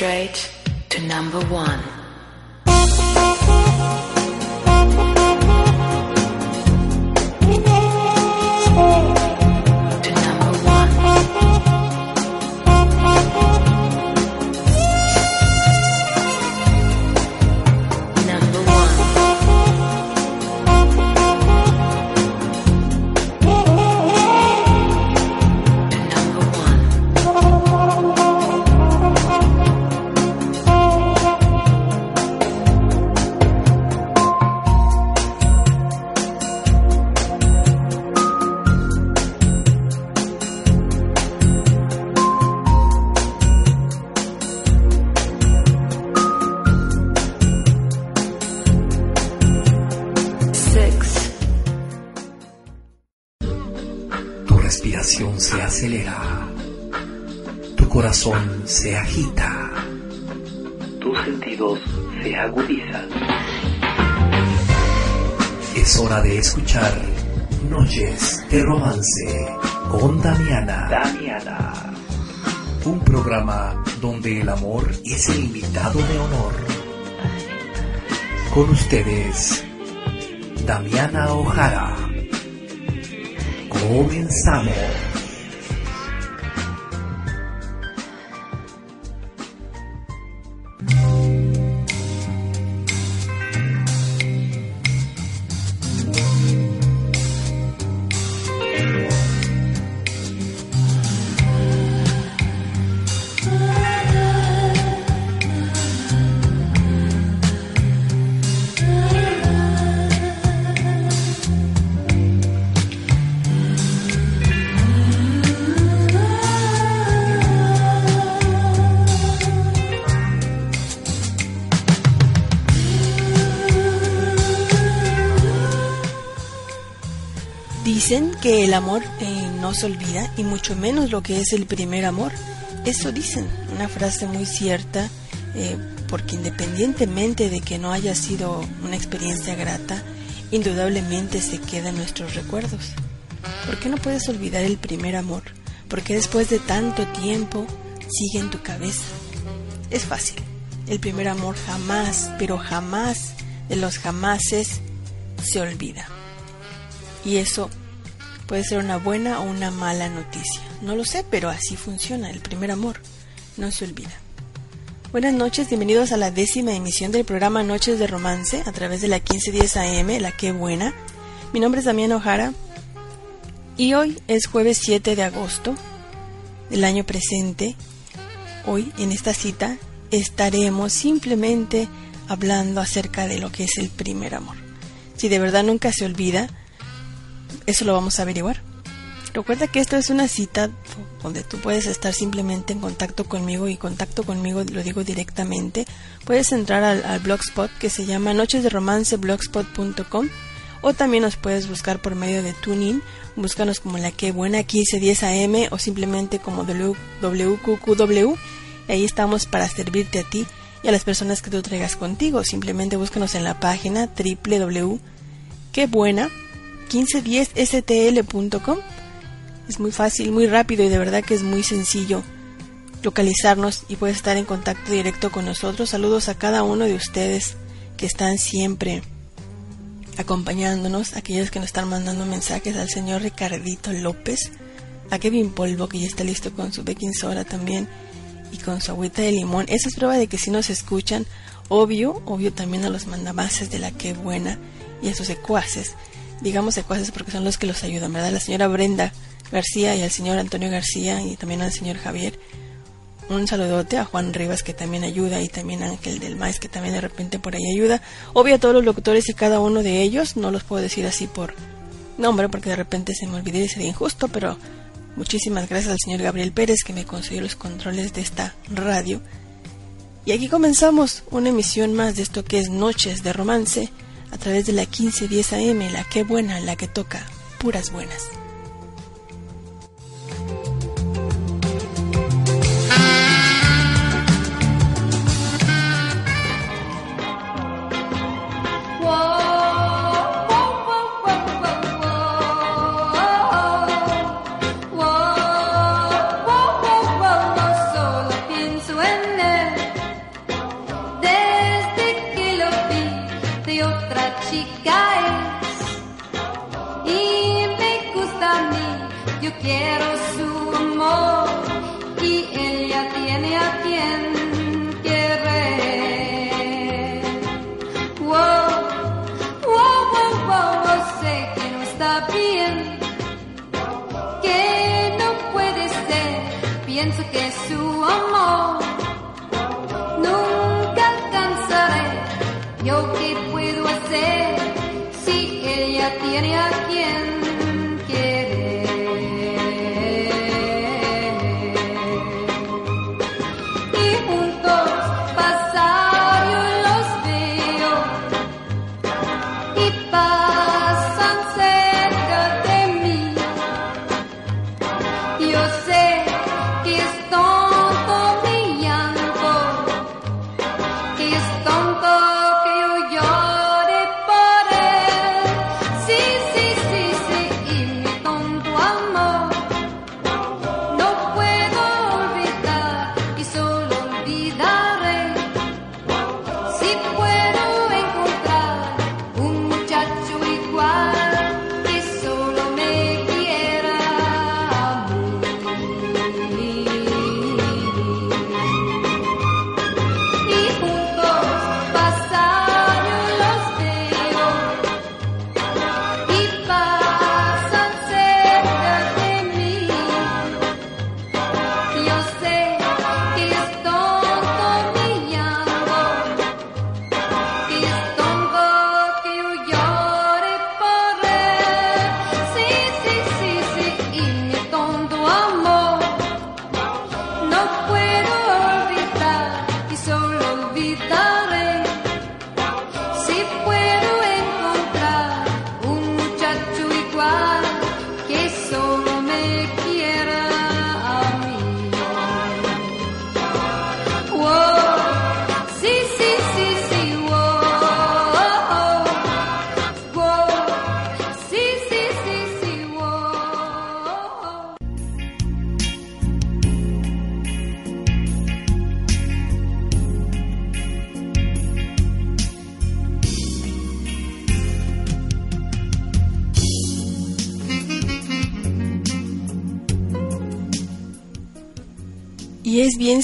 straight el amor es el invitado de honor. Con ustedes, Damiana Ojara. Comenzamos. El amor eh, no se olvida y mucho menos lo que es el primer amor. Eso dicen, una frase muy cierta, eh, porque independientemente de que no haya sido una experiencia grata, indudablemente se queda en nuestros recuerdos. ¿Por qué no puedes olvidar el primer amor? Porque después de tanto tiempo sigue en tu cabeza. Es fácil. El primer amor jamás, pero jamás de los jamases se olvida. Y eso puede ser una buena o una mala noticia. No lo sé, pero así funciona. El primer amor no se olvida. Buenas noches, bienvenidos a la décima emisión del programa Noches de Romance a través de la 1510 AM, la que buena. Mi nombre es Damián Ojara y hoy es jueves 7 de agosto del año presente. Hoy en esta cita estaremos simplemente hablando acerca de lo que es el primer amor. Si de verdad nunca se olvida, eso lo vamos a averiguar. Recuerda que esto es una cita donde tú puedes estar simplemente en contacto conmigo y contacto conmigo lo digo directamente. Puedes entrar al, blogspot que se llama nochesderomanceblogspot.com o también nos puedes buscar por medio de TuneIn. Búscanos como la que buena 1510 AM o simplemente como WQQW. Ahí estamos para servirte a ti y a las personas que tú traigas contigo. Simplemente búscanos en la página www.quebuena 1510stl.com. Es muy fácil, muy rápido y de verdad que es muy sencillo localizarnos y puedes estar en contacto directo con nosotros. Saludos a cada uno de ustedes que están siempre acompañándonos, aquellos que nos están mandando mensajes al señor Ricardito López, a Kevin Polvo que ya está listo con su baking soda también y con su agüita de limón. Esa es prueba de que si nos escuchan, obvio, obvio también a los mandamases de la que buena y a sus secuaces digamos secuaces porque son los que los ayudan, ¿verdad? La señora Brenda García y al señor Antonio García y también al señor Javier. Un saludote a Juan Rivas que también ayuda y también a Ángel del Maíz que también de repente por ahí ayuda. Obvio a todos los locutores y cada uno de ellos, no los puedo decir así por nombre porque de repente se me olvidé y sería injusto, pero muchísimas gracias al señor Gabriel Pérez que me concedió los controles de esta radio Y aquí comenzamos una emisión más de esto que es Noches de Romance a través de la 1510 AM, la que buena, la que toca, puras buenas. Quiero su amor y ella tiene a quien querer wow wow wow wow sé que no está bien que no puede ser. Pienso que su amor nunca alcanzaré. ¿Yo qué puedo hacer si ella tiene a quien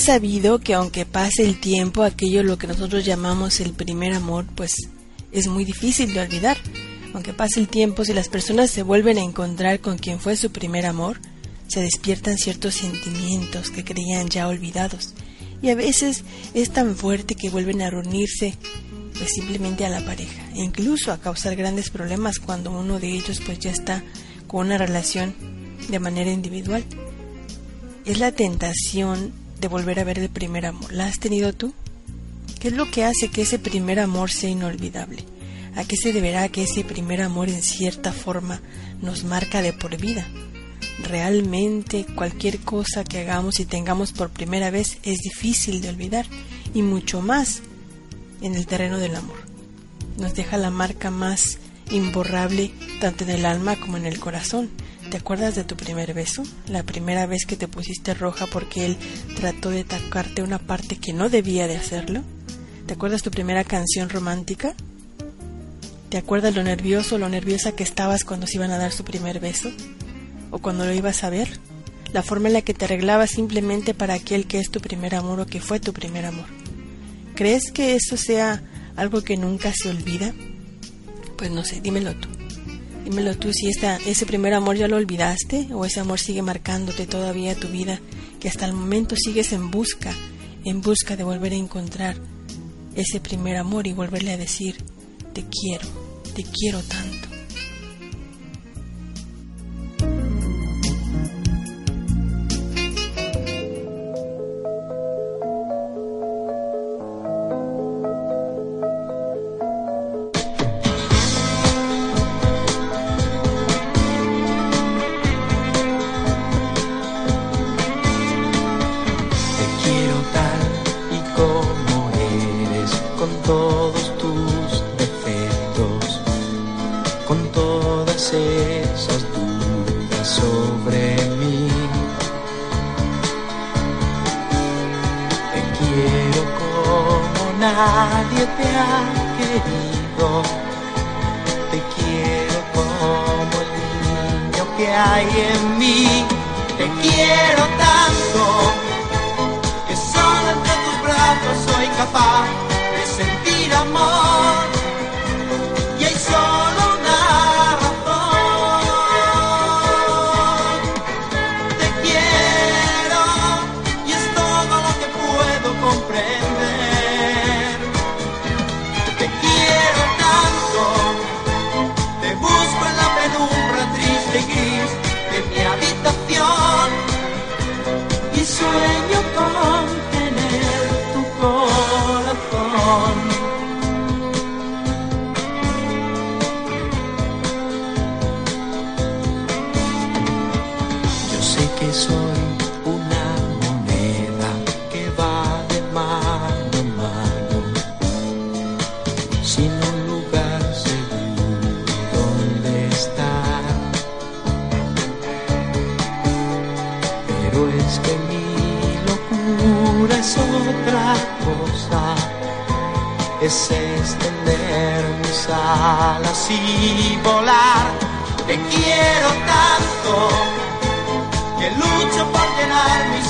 sabido que aunque pase el tiempo, aquello lo que nosotros llamamos el primer amor, pues es muy difícil de olvidar. Aunque pase el tiempo, si las personas se vuelven a encontrar con quien fue su primer amor, se despiertan ciertos sentimientos que creían ya olvidados. Y a veces es tan fuerte que vuelven a reunirse pues simplemente a la pareja, e incluso a causar grandes problemas cuando uno de ellos pues ya está con una relación de manera individual es la tentación de volver a ver el primer amor. ¿La has tenido tú? ¿Qué es lo que hace que ese primer amor sea inolvidable? ¿A qué se deberá que ese primer amor en cierta forma nos marca de por vida? Realmente cualquier cosa que hagamos y tengamos por primera vez es difícil de olvidar y mucho más en el terreno del amor. Nos deja la marca más imborrable tanto en el alma como en el corazón. ¿Te acuerdas de tu primer beso? La primera vez que te pusiste roja porque él trató de tocarte una parte que no debía de hacerlo. ¿Te acuerdas tu primera canción romántica? ¿Te acuerdas lo nervioso, lo nerviosa que estabas cuando se iban a dar su primer beso? ¿O cuando lo ibas a ver? La forma en la que te arreglabas simplemente para aquel que es tu primer amor o que fue tu primer amor. ¿Crees que eso sea algo que nunca se olvida? Pues no sé, dímelo tú. Dímelo tú si ese primer amor ya lo olvidaste o ese amor sigue marcándote todavía tu vida, que hasta el momento sigues en busca, en busca de volver a encontrar ese primer amor y volverle a decir, te quiero, te quiero tanto. todos tus defectos, con todas esas dudas sobre mí. Te quiero como nadie te ha querido, te quiero como el niño que hay en mí, te quiero tanto que solo entre tus brazos soy capaz de es extender mis alas y volar. Te quiero tanto que lucho por llenar mi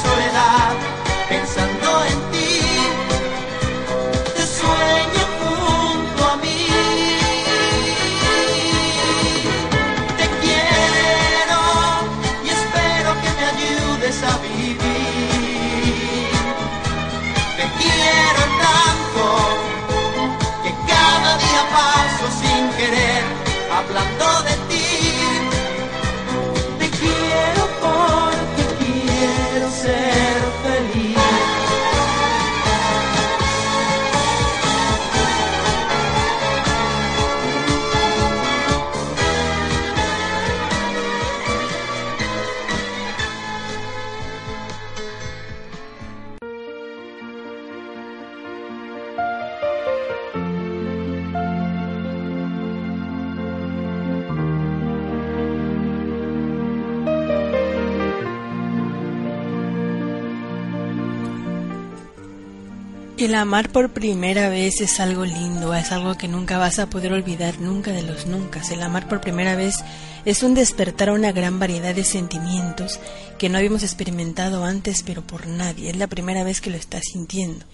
amar por primera vez es algo lindo, es algo que nunca vas a poder olvidar, nunca de los nunca. El amar por primera vez es un despertar a una gran variedad de sentimientos que no habíamos experimentado antes, pero por nadie. Es la primera vez que lo estás sintiendo.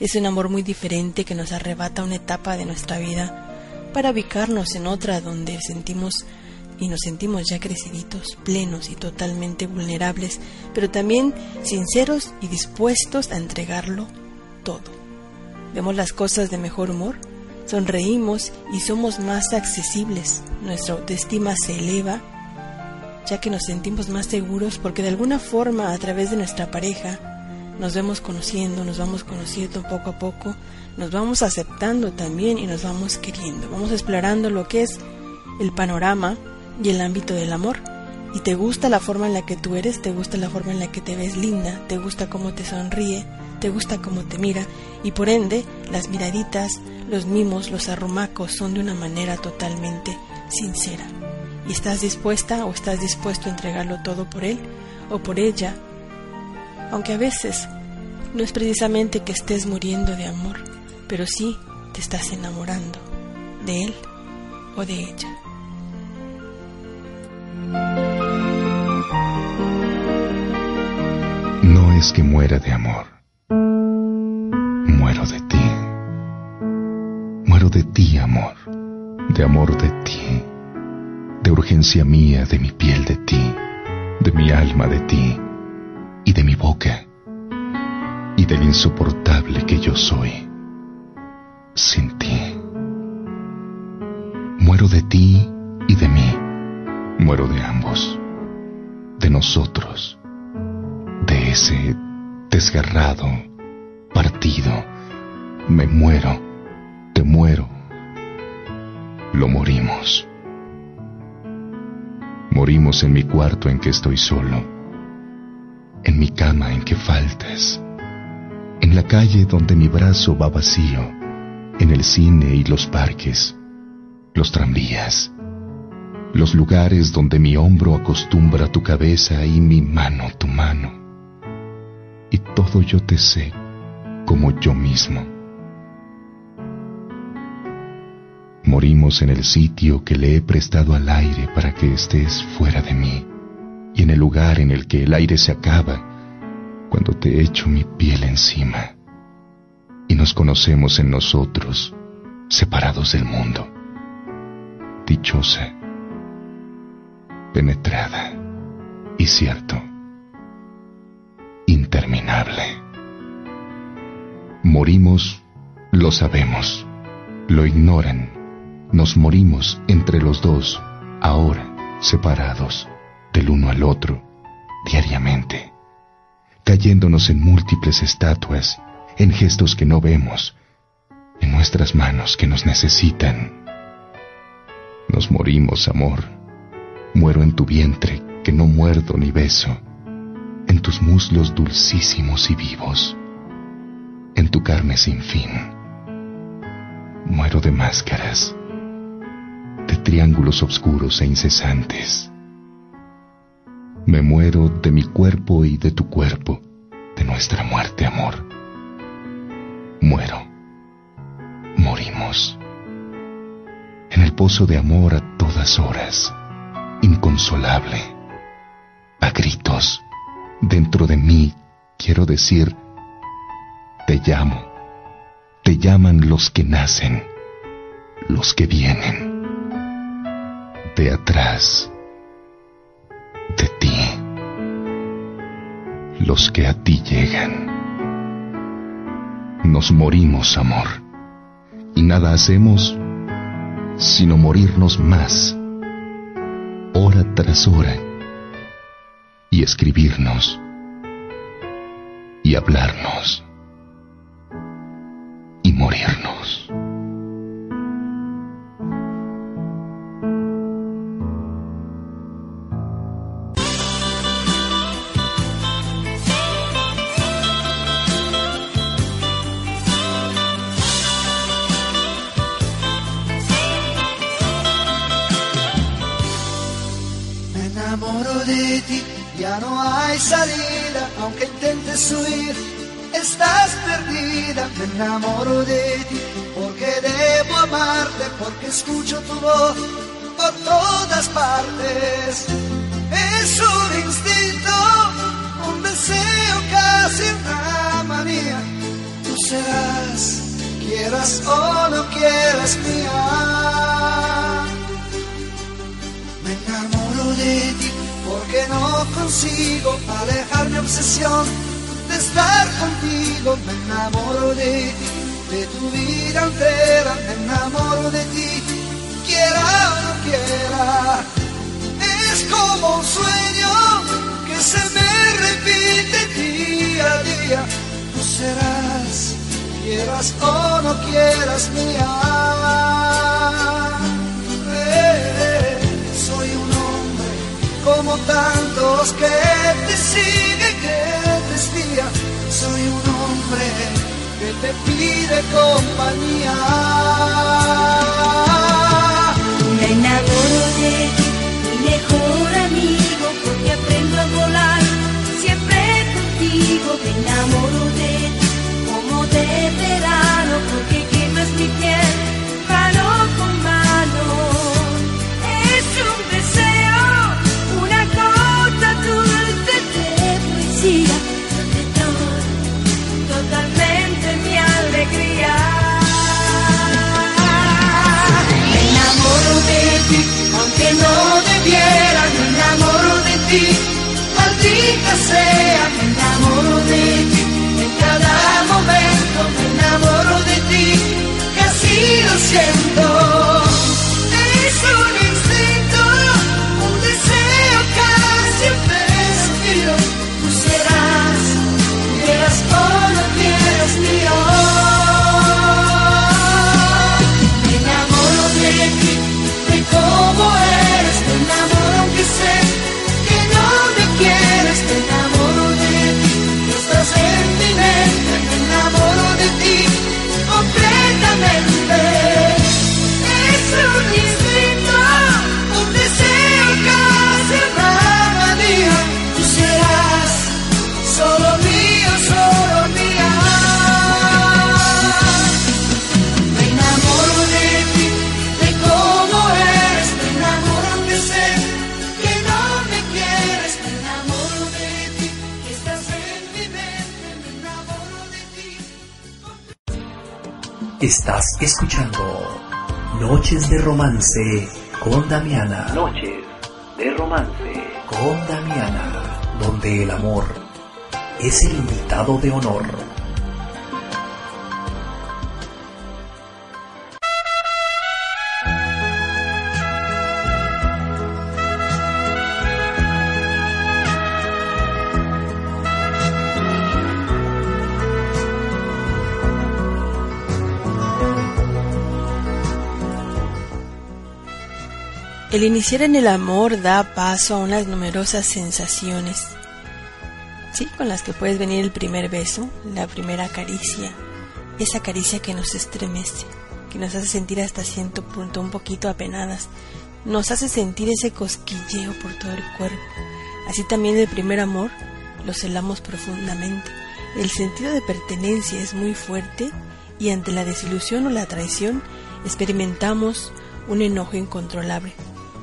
Es un amor muy diferente que nos arrebata una etapa de nuestra vida para ubicarnos en otra donde sentimos y nos sentimos ya creciditos, plenos y totalmente vulnerables, pero también sinceros y dispuestos a entregarlo todo. Vemos las cosas de mejor humor, sonreímos y somos más accesibles. Nuestra autoestima se eleva, ya que nos sentimos más seguros porque de alguna forma a través de nuestra pareja nos vemos conociendo, nos vamos conociendo poco a poco, nos vamos aceptando también y nos vamos queriendo. Vamos explorando lo que es el panorama y el ámbito del amor. Y te gusta la forma en la que tú eres, te gusta la forma en la que te ves linda, te gusta cómo te sonríe, te gusta cómo te mira y por ende las miraditas, los mimos, los arrumacos son de una manera totalmente sincera. ¿Y estás dispuesta o estás dispuesto a entregarlo todo por él o por ella? Aunque a veces no es precisamente que estés muriendo de amor, pero sí te estás enamorando de él o de ella. No es que muera de amor. De ti, amor. De amor de ti. De urgencia mía, de mi piel de ti. De mi alma de ti. Y de mi boca. Y del insoportable que yo soy. Sin ti. Muero de ti y de mí. Muero de ambos. De nosotros de ese desgarrado, partido. Me muero, te muero. Lo morimos. Morimos en mi cuarto en que estoy solo, en mi cama en que faltas, en la calle donde mi brazo va vacío, en el cine y los parques, los tranvías, los lugares donde mi hombro acostumbra tu cabeza y mi mano tu mano. Y todo yo te sé como yo mismo. Morimos en el sitio que le he prestado al aire para que estés fuera de mí, y en el lugar en el que el aire se acaba, cuando te echo mi piel encima, y nos conocemos en nosotros, separados del mundo. Dichosa, penetrada y cierto, interminable. Morimos, lo sabemos, lo ignoran, nos morimos entre los dos, ahora separados del uno al otro, diariamente, cayéndonos en múltiples estatuas, en gestos que no vemos, en nuestras manos que nos necesitan. Nos morimos, amor. Muero en tu vientre que no muerdo ni beso, en tus muslos dulcísimos y vivos, en tu carne sin fin. Muero de máscaras, de triángulos oscuros e incesantes. Me muero de mi cuerpo y de tu cuerpo, de nuestra muerte, amor. Muero. Morimos. En el pozo de amor a todas horas, inconsolable, a gritos, dentro de mí, quiero decir, te llamo, te llaman los que nacen, los que vienen, atrás, de ti, los que a ti llegan. Nos morimos, amor, y nada hacemos sino morirnos más, hora tras hora, y escribirnos, y hablarnos, y morirnos. Estás perdida. Me enamoro de ti, porque debo amarte, porque escucho tu voz por todas partes. Es un instinto, un deseo, casi una manía. Tú serás, quieras o no quieras mía. Me enamoro de ti porque no consigo alejar mi obsesión estar contigo. Me enamoro de ti, de tu vida entera. Me enamoro de ti, quiera o no quiera. Es como un sueño que se me repite día a día. Tú serás, quieras o no quieras mía. Eh, soy un hombre como tantos que te sigue, que te pide compañía. Me enamoro de mi mejor amigo, porque aprendo a volar siempre contigo. Me enamoro de como de verano, porque siento. Escuchando Noches de Romance con Damiana. Noches de Romance con Damiana, donde el amor es el invitado de honor. El iniciar en el amor da paso a unas numerosas sensaciones, sí, con las que puedes venir el primer beso, la primera caricia, esa caricia que nos estremece, que nos hace sentir hasta cierto punto un poquito apenadas, nos hace sentir ese cosquilleo por todo el cuerpo. Así también el primer amor lo celamos profundamente. El sentido de pertenencia es muy fuerte y ante la desilusión o la traición experimentamos un enojo incontrolable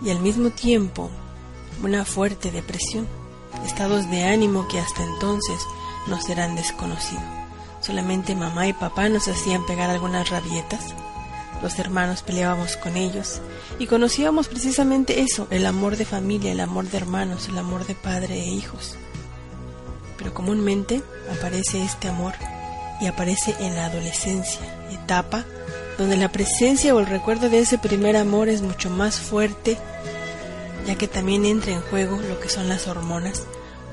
y al mismo tiempo una fuerte depresión, estados de ánimo que hasta entonces nos eran desconocidos. Solamente mamá y papá nos hacían pegar algunas rabietas, los hermanos peleábamos con ellos y conocíamos precisamente eso, el amor de familia, el amor de hermanos, el amor de padre e hijos. Pero comúnmente aparece este amor y aparece en la adolescencia, etapa donde la presencia o el recuerdo de ese primer amor es mucho más fuerte, ya que también entra en juego lo que son las hormonas,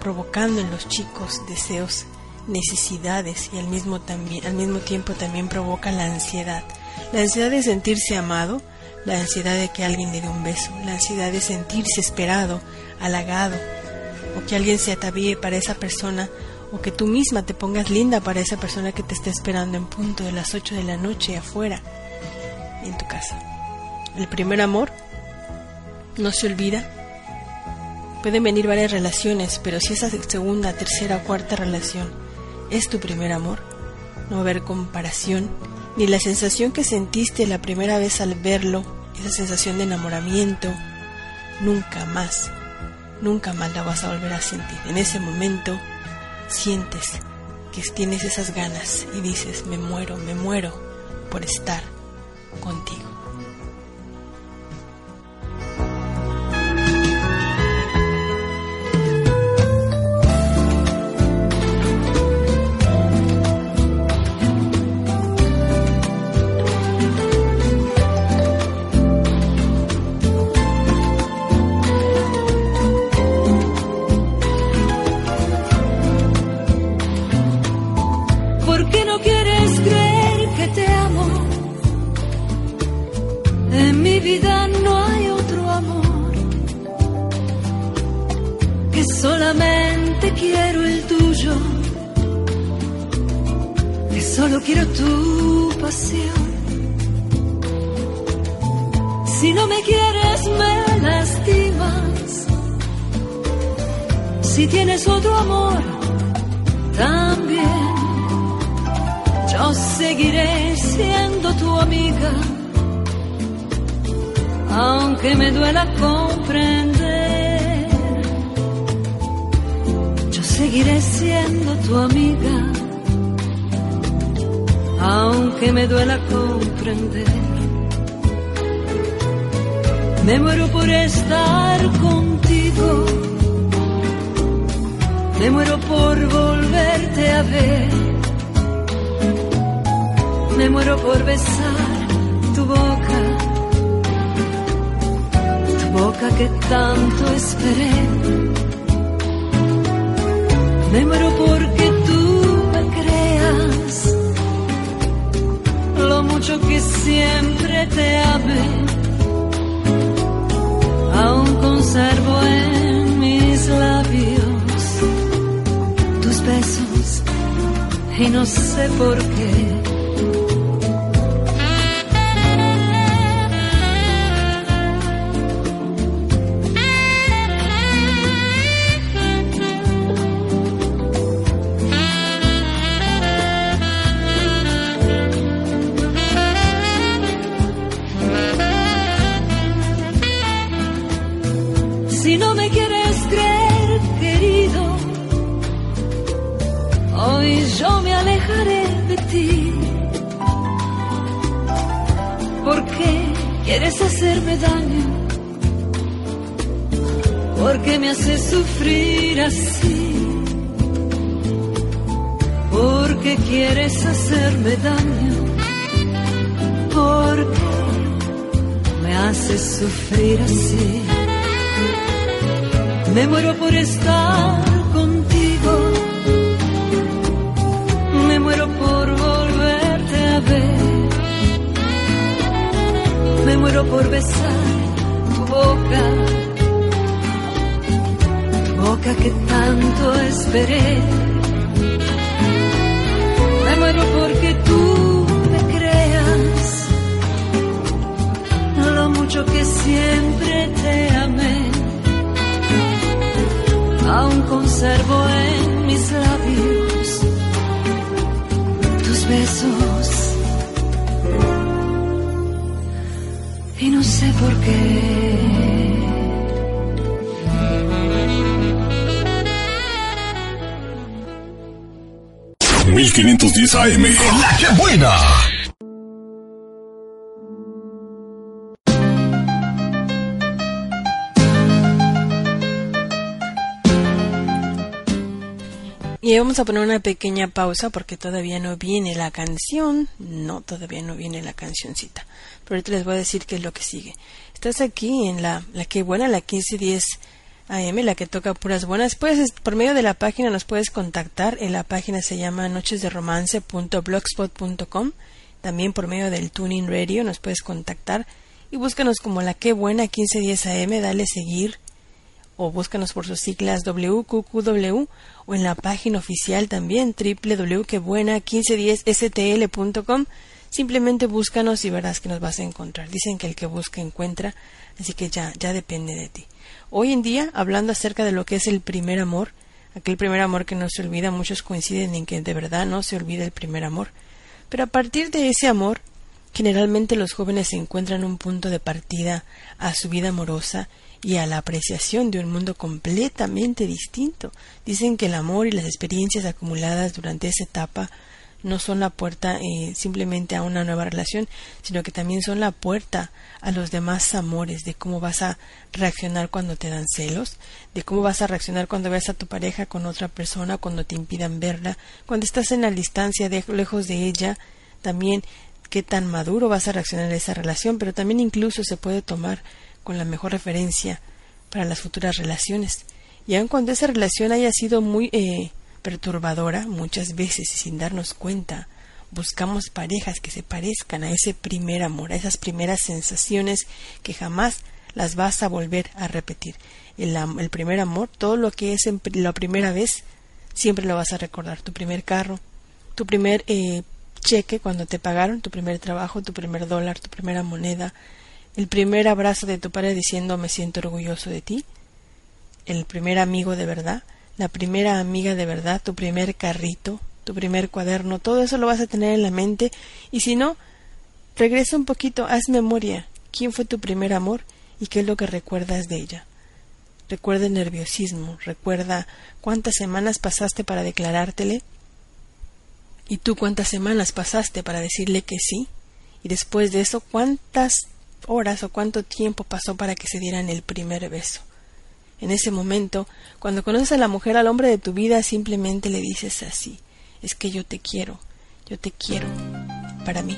provocando en los chicos deseos, necesidades y al mismo, también, al mismo tiempo también provoca la ansiedad. La ansiedad de sentirse amado, la ansiedad de que alguien le dé un beso, la ansiedad de sentirse esperado, halagado, o que alguien se atavíe para esa persona o que tú misma te pongas linda para esa persona que te está esperando en punto de las 8 de la noche afuera, en tu casa. El primer amor no se olvida. Pueden venir varias relaciones, pero si esa segunda, tercera o cuarta relación es tu primer amor, no va a haber comparación, ni la sensación que sentiste la primera vez al verlo, esa sensación de enamoramiento, nunca más, nunca más la vas a volver a sentir. En ese momento sientes que tienes esas ganas y dices, me muero, me muero por estar contigo. Quiero el tuyo. Que solo quiero tu pasión. Si no me quieres me lastimas. Si tienes otro amor, también. Yo seguiré siendo tu amiga, aunque me duela comprender. Seguiré siendo tu amiga, aunque me duela comprender. Me muero por estar contigo, me muero por volverte a ver me muero por besar tu boca, tu boca que tanto esperé. Me muero porque tú me creas lo mucho que siempre te amé. Aún conservo en mis labios tus besos y no sé por qué. Quieres hacerme daño? ¿Por qué me haces sufrir así? ¿Por qué quieres hacerme daño? ¿Por qué me haces sufrir así? Me muero por estar muero por besar tu boca. Tu boca que tanto esperé. Me muero porque tú me creas. Lo mucho que siempre te amé aún conservo en mis labios tus besos. Sé por qué. 1510 AM. La que buena. Y vamos a poner una pequeña pausa porque todavía no viene la canción. No, todavía no viene la cancioncita. Pero ahorita les voy a decir qué es lo que sigue. Estás aquí en la, la que buena, la 1510 AM, la que toca puras buenas. Puedes, por medio de la página nos puedes contactar. En la página se llama nochesderomance.blogspot.com. También por medio del Tuning Radio nos puedes contactar. Y búscanos como la que buena 1510 AM, dale seguir o búscanos por sus siglas WQQW o en la página oficial también www.quebuena1510stl.com. Simplemente búscanos y verás que nos vas a encontrar. Dicen que el que busca encuentra, así que ya ya depende de ti. Hoy en día, hablando acerca de lo que es el primer amor, aquel primer amor que no se olvida, muchos coinciden en que de verdad no se olvida el primer amor. Pero a partir de ese amor, generalmente los jóvenes encuentran un punto de partida a su vida amorosa y a la apreciación de un mundo completamente distinto. Dicen que el amor y las experiencias acumuladas durante esa etapa no son la puerta eh, simplemente a una nueva relación, sino que también son la puerta a los demás amores, de cómo vas a reaccionar cuando te dan celos, de cómo vas a reaccionar cuando veas a tu pareja con otra persona, cuando te impidan verla, cuando estás en la distancia, de, lejos de ella, también qué tan maduro vas a reaccionar a esa relación, pero también incluso se puede tomar con la mejor referencia para las futuras relaciones. Y aun cuando esa relación haya sido muy eh, perturbadora, muchas veces y sin darnos cuenta, buscamos parejas que se parezcan a ese primer amor, a esas primeras sensaciones que jamás las vas a volver a repetir. El, el primer amor, todo lo que es en la primera vez, siempre lo vas a recordar. Tu primer carro, tu primer eh, cheque cuando te pagaron, tu primer trabajo, tu primer dólar, tu primera moneda, el primer abrazo de tu padre diciendo me siento orgulloso de ti, el primer amigo de verdad, la primera amiga de verdad, tu primer carrito, tu primer cuaderno, todo eso lo vas a tener en la mente y si no, regresa un poquito, haz memoria, quién fue tu primer amor y qué es lo que recuerdas de ella. Recuerda el nerviosismo, recuerda cuántas semanas pasaste para declarártele y tú cuántas semanas pasaste para decirle que sí y después de eso cuántas horas o cuánto tiempo pasó para que se dieran el primer beso. En ese momento, cuando conoces a la mujer, al hombre de tu vida, simplemente le dices así, es que yo te quiero, yo te quiero para mí.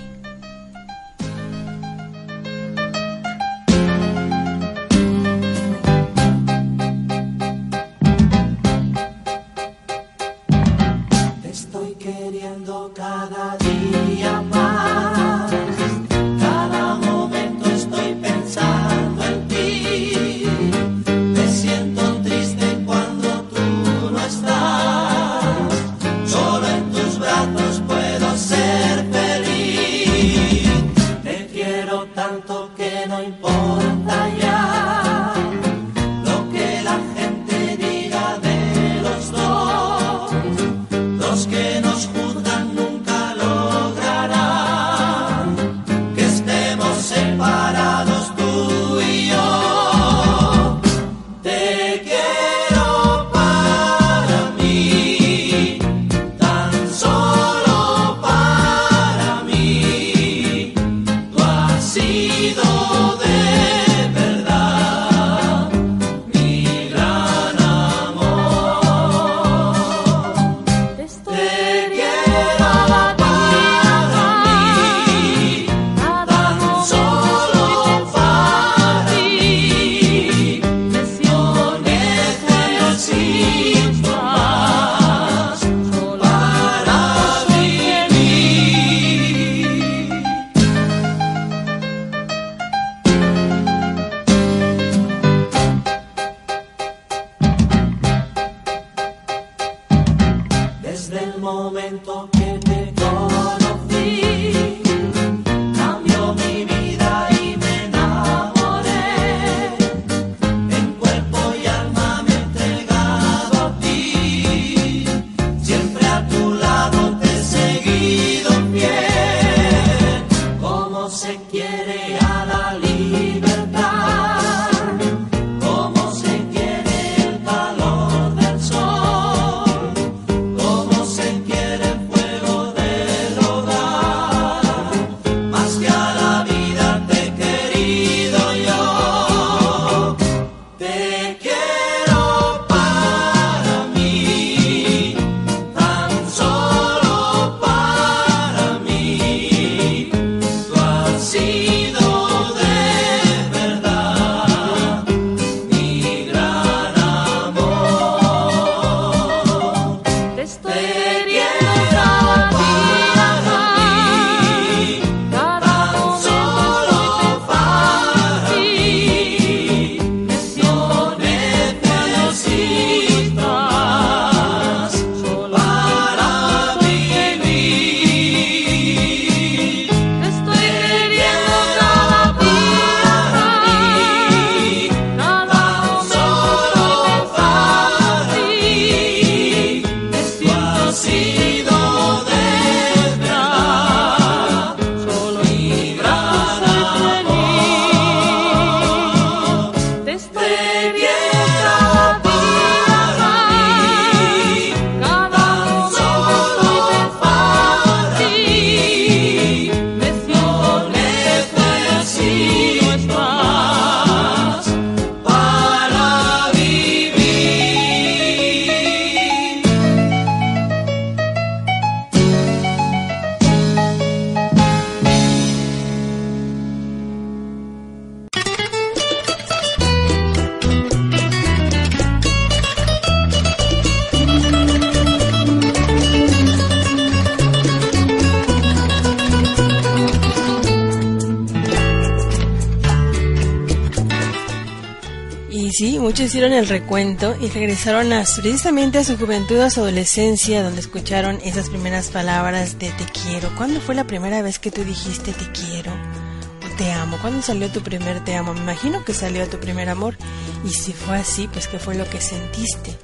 Recuento y regresaron a, precisamente a su juventud, a su adolescencia, donde escucharon esas primeras palabras de te quiero. ¿Cuándo fue la primera vez que tú dijiste te quiero? O te amo. ¿Cuándo salió tu primer te amo? Me imagino que salió tu primer amor. Y si fue así, pues ¿qué fue lo que sentiste?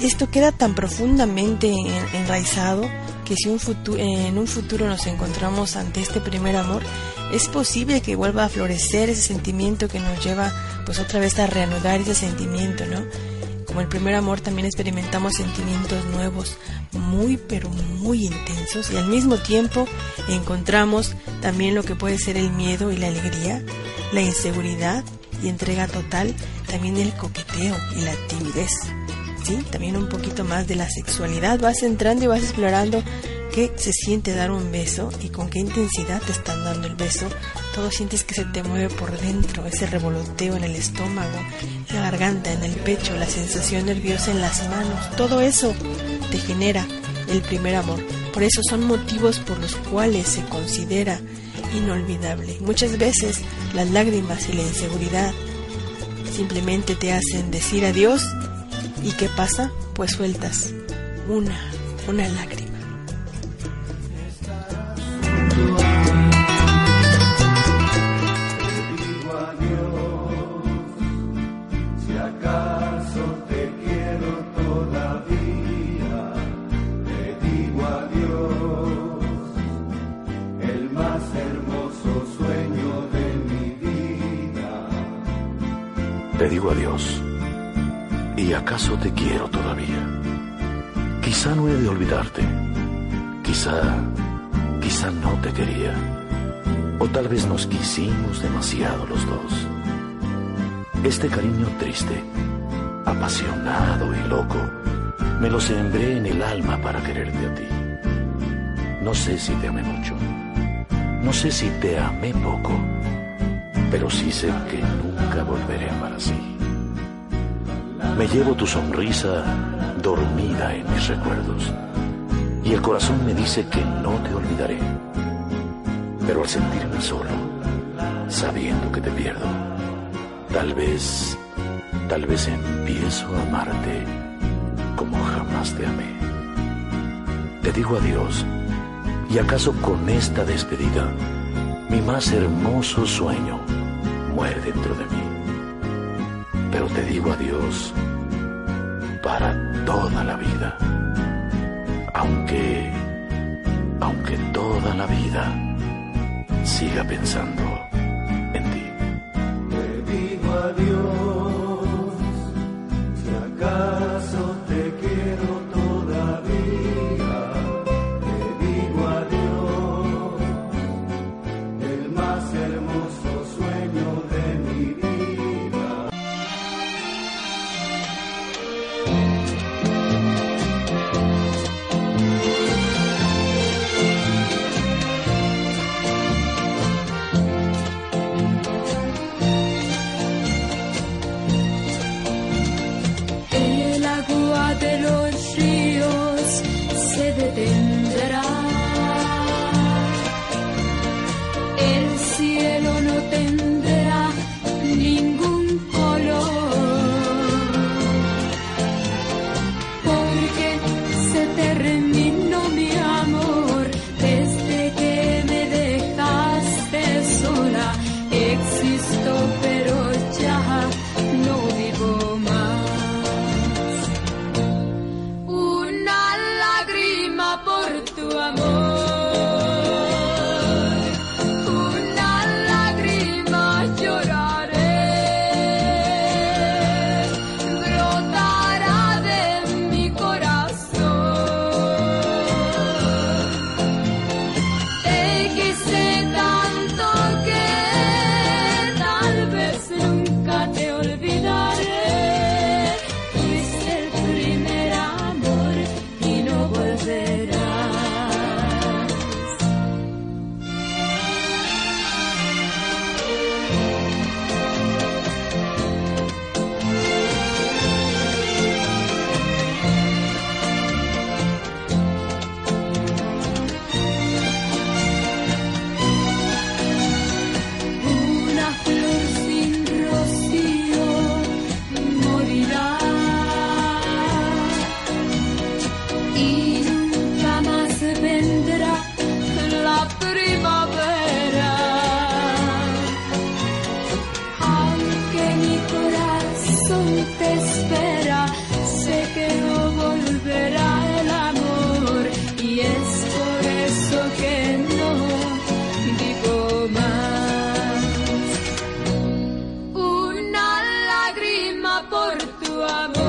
Esto queda tan profundamente en- enraizado que si un futu- en un futuro nos encontramos ante este primer amor, es posible que vuelva a florecer ese sentimiento que nos lleva pues otra vez a reanudar ese sentimiento, ¿no? Como el primer amor también experimentamos sentimientos nuevos, muy pero muy intensos y al mismo tiempo encontramos también lo que puede ser el miedo y la alegría, la inseguridad y entrega total, también el coqueteo y la timidez. ¿sí? También un poquito más de la sexualidad. Vas entrando y vas explorando qué se siente dar un beso y con qué intensidad te están dando el beso. Todo sientes que se te mueve por dentro, ese revoloteo en el estómago, la garganta, en el pecho, la sensación nerviosa en las manos. Todo eso te genera el primer amor. Por eso son motivos por los cuales se considera inolvidable. Muchas veces las lágrimas y la inseguridad simplemente te hacen decir adiós ¿Y qué pasa? Pues sueltas una, una lágrima. Quizá, no te quería. O tal vez nos quisimos demasiado los dos. Este cariño triste, apasionado y loco, me lo sembré en el alma para quererte a ti. No sé si te amé mucho. No sé si te amé poco. Pero sí sé que nunca volveré a amar así. Me llevo tu sonrisa dormida en mis recuerdos. Y el corazón me dice que no te olvidaré. Pero al sentirme solo, sabiendo que te pierdo, tal vez, tal vez empiezo a amarte como jamás te amé. digo adiós. ¿Y acaso con esta despedida, mi más hermoso sueño muere dentro de mí? Pero te digo adiós para toda la vida. Aunque, aunque toda la vida siga pensando en ti. Digo por tu amor.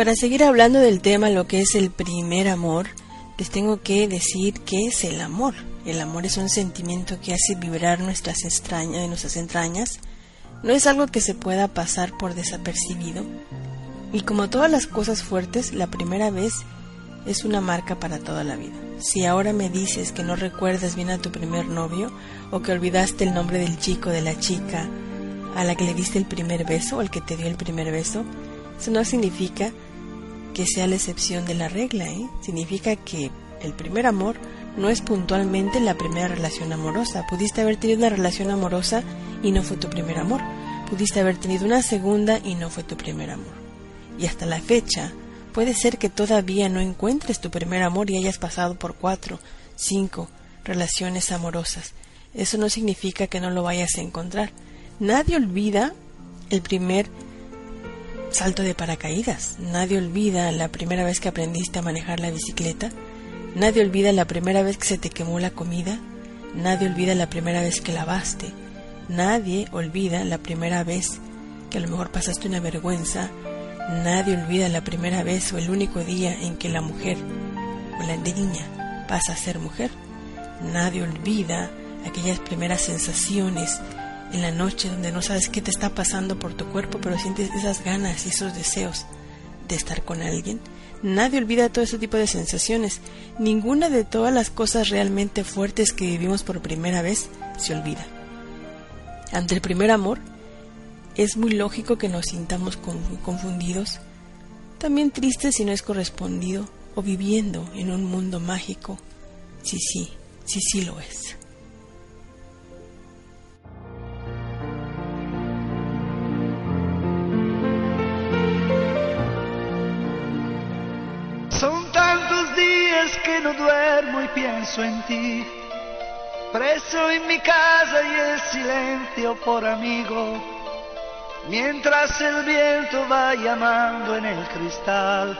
Para seguir hablando del tema, lo que es el primer amor, les tengo que decir qué es el amor. El amor es un sentimiento que hace vibrar nuestras extrañas, nuestras entrañas. No es algo que se pueda pasar por desapercibido. Y como todas las cosas fuertes, la primera vez es una marca para toda la vida. Si ahora me dices que no recuerdas bien a tu primer novio o que olvidaste el nombre del chico, de la chica a la que le diste el primer beso o el que te dio el primer beso, eso no significa que sea la excepción de la regla, ¿eh? Significa que el primer amor no es puntualmente la primera relación amorosa. Pudiste haber tenido una relación amorosa y no fue tu primer amor. Pudiste haber tenido una segunda y no fue tu primer amor. Y hasta la fecha, puede ser que todavía no encuentres tu primer amor y hayas pasado por cuatro, cinco, relaciones amorosas. Eso no significa que no lo vayas a encontrar. Nadie olvida el primer salto de paracaídas. Nadie olvida la primera vez que aprendiste a manejar la bicicleta. Nadie olvida la primera vez que se te quemó la comida. Nadie olvida la primera vez que lavaste. Nadie olvida la primera vez que a lo mejor pasaste una vergüenza. Nadie olvida la primera vez o el único día en que la mujer o la niña pasa a ser mujer. Nadie olvida aquellas primeras sensaciones en la noche donde no sabes qué te está pasando por tu cuerpo, pero sientes esas ganas y esos deseos de estar con alguien. Nadie olvida todo ese tipo de sensaciones. Ninguna de todas las cosas realmente fuertes que vivimos por primera vez se olvida. Ante el primer amor, es muy lógico que nos sintamos confundidos, también tristes si no es correspondido, o viviendo en un mundo mágico. Sí, sí, sí, sí lo es. Que no duermo y pienso en ti, preso en mi casa y el silencio por amigo, mientras el viento va llamando en el cristal,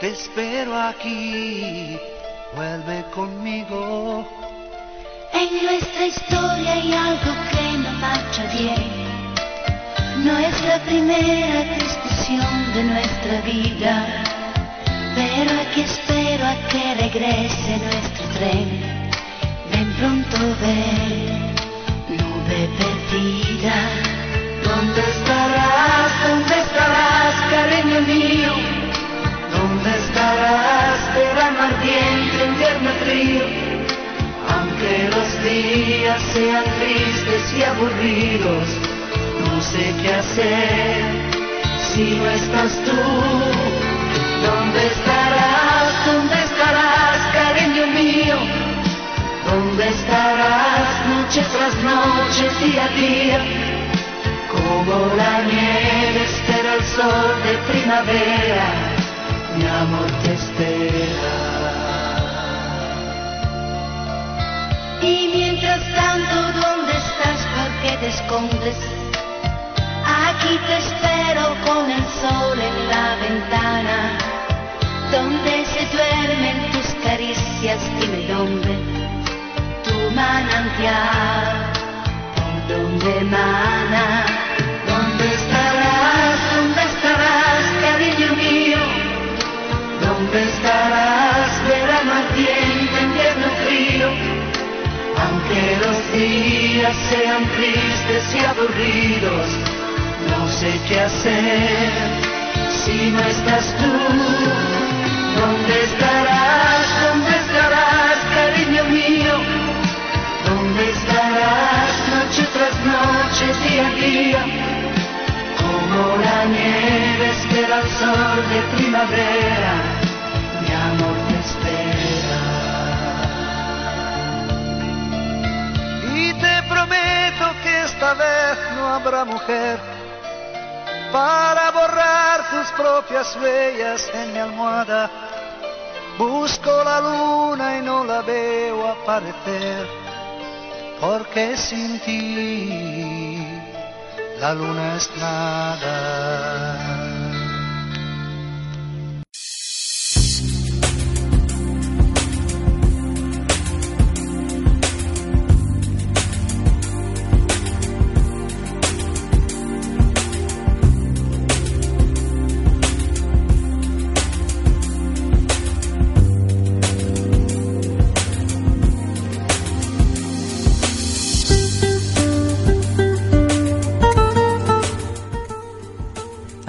te espero aquí, vuelve conmigo. En nuestra historia hay algo que no marcha bien. No es la primera discusión de nuestra vida, pero aquí espero a que regrese nuestro tren. Ven pronto, ven, nube perdida. ¿Dónde estarás? ¿Dónde estarás, cariño mío? ¿Dónde estarás, verano ardiente, invierno frío? Aunque los días sean tristes y aburridos, no sé qué hacer si no estás tú. ¿Dónde estarás? ¿Dónde estarás, cariño mío? ¿Dónde estarás noche tras noche, día a día? Como la nieve espera el sol de primavera, mi amor te espera. Y mientras tanto, ¿dónde estás? ¿Por qué te escondes? Aquí te espero con el sol en la ventana, donde se duermen tus caricias, dime dónde, tu manantial, donde emana. ¿Dónde estarás? ¿Dónde estarás, cariño mío? ¿Dónde estarás, verano ardiente, invierno frío? Aunque los días sean tristes y aburridos, no sé qué hacer si no estás tú. ¿Dónde estarás? ¿Dónde estarás, cariño mío? ¿Dónde estarás noche tras noche, día a día? Como la nieve espera el sol de primavera, mi amor te espera. Y te prometo que esta vez no habrá mujer para borrar tus propias huellas en mi almohada. Busco la luna y no la veo aparecer, porque sin ti la luna es nada.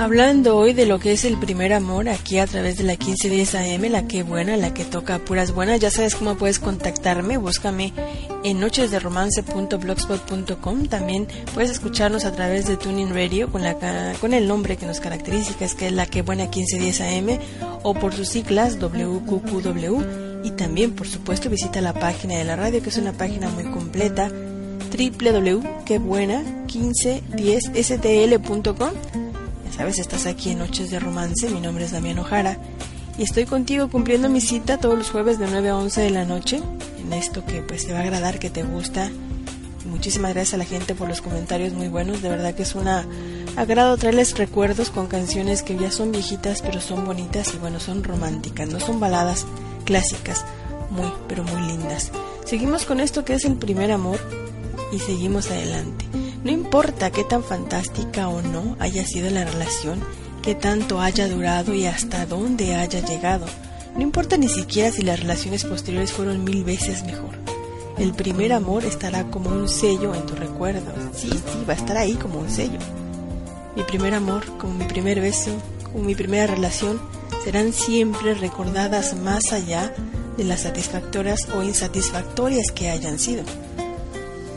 Hablando hoy de lo que es el primer amor aquí a través de la 1510 AM, la que buena, la que toca puras buenas, ya sabes cómo puedes contactarme, búscame en nochesderomance.blogspot.com, también puedes escucharnos a través de Tuning Radio con, la, con el nombre que nos caracteriza, es que es la que buena 1510 AM o por sus siglas WQQW y también por supuesto visita la página de la radio que es una página muy completa www.quebuena1510stl.com sabes, estás aquí en Noches de Romance, mi nombre es Damián Ojara y estoy contigo cumpliendo mi cita todos los jueves de 9 a 11 de la noche en esto que pues te va a agradar, que te gusta. Muchísimas gracias a la gente por los comentarios muy buenos, de verdad que es una agrado traerles recuerdos con canciones que ya son viejitas pero son bonitas y bueno, son románticas, no son baladas clásicas, muy pero muy lindas. Seguimos con esto que es el primer amor y seguimos adelante. No importa qué tan fantástica o no haya sido la relación, qué tanto haya durado y hasta dónde haya llegado. No importa ni siquiera si las relaciones posteriores fueron mil veces mejor. El primer amor estará como un sello en tu recuerdo. Sí, sí, va a estar ahí como un sello. Mi primer amor, como mi primer beso, como mi primera relación, serán siempre recordadas más allá de las satisfactorias o insatisfactorias que hayan sido.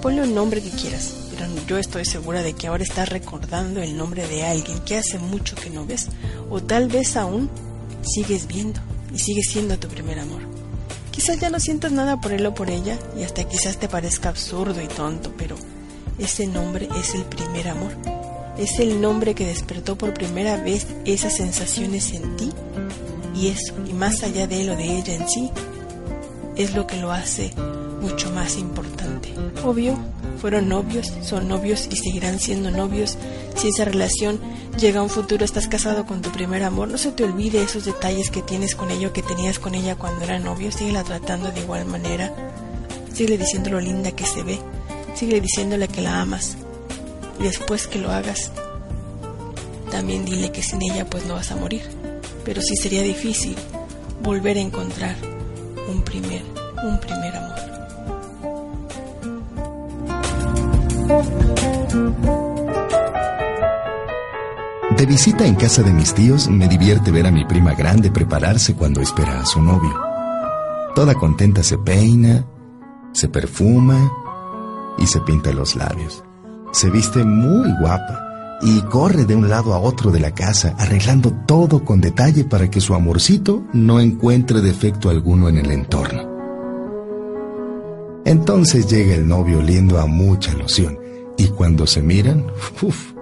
Ponle un nombre que quieras, pero yo estoy segura de que ahora estás recordando el nombre de alguien que hace mucho que no ves, o tal vez aún sigues viendo y sigue siendo tu primer amor. Quizás ya no sientas nada por él o por ella, y hasta quizás te parezca absurdo y tonto, pero ese nombre es el primer amor. Es el nombre que despertó por primera vez esas sensaciones en ti, y eso, y más allá de él o de ella en sí, es lo que lo hace mucho más importante. Obvio, fueron novios, son novios y seguirán siendo novios. Si esa relación llega a un futuro, estás casado con tu primer amor, no se te olvide esos detalles que tienes con ella o que tenías con ella cuando era novio. Síguela tratando de igual manera. Síguele diciendo lo linda que se ve. Síguele diciéndole que la amas. Y después que lo hagas, también dile que sin ella pues no vas a morir. Pero sí sería difícil volver a encontrar un primer, un primer amor. De visita en casa de mis tíos me divierte ver a mi prima grande prepararse cuando espera a su novio. Toda contenta se peina, se perfuma y se pinta los labios. Se viste muy guapa y corre de un lado a otro de la casa arreglando todo con detalle para que su amorcito no encuentre defecto alguno en el entorno. Entonces llega el novio oliendo a mucha loción y cuando se miran, uf,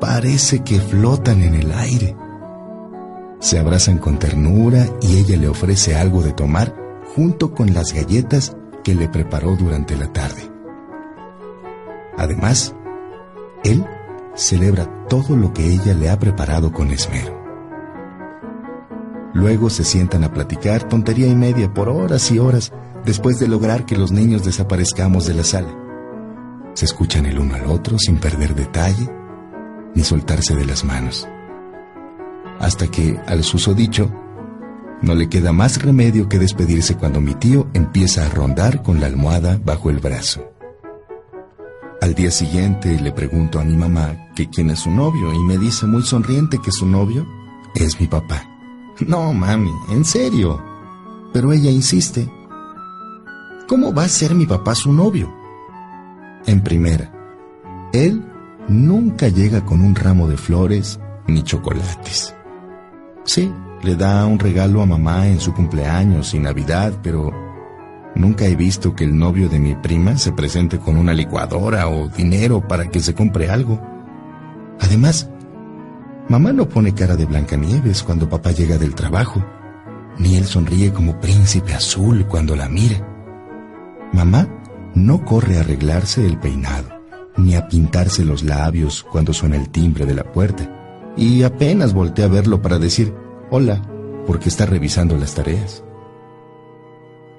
parece que flotan en el aire. Se abrazan con ternura y ella le ofrece algo de tomar junto con las galletas que le preparó durante la tarde. Además, él celebra todo lo que ella le ha preparado con esmero. Luego se sientan a platicar tontería y media por horas y horas después de lograr que los niños desaparezcamos de la sala. Se escuchan el uno al otro sin perder detalle ni soltarse de las manos. Hasta que, al susodicho, no le queda más remedio que despedirse cuando mi tío empieza a rondar con la almohada bajo el brazo. Al día siguiente le pregunto a mi mamá que quién es su novio y me dice muy sonriente que su novio es mi papá. No, mami, en serio. Pero ella insiste. ¿Cómo va a ser mi papá su novio? En primera, él nunca llega con un ramo de flores ni chocolates. Sí, le da un regalo a mamá en su cumpleaños y Navidad, pero nunca he visto que el novio de mi prima se presente con una licuadora o dinero para que se compre algo. Además, mamá no pone cara de Blancanieves cuando papá llega del trabajo, ni él sonríe como príncipe azul cuando la mira. Mamá no corre a arreglarse el peinado, ni a pintarse los labios cuando suena el timbre de la puerta, y apenas voltea a verlo para decir hola, porque está revisando las tareas.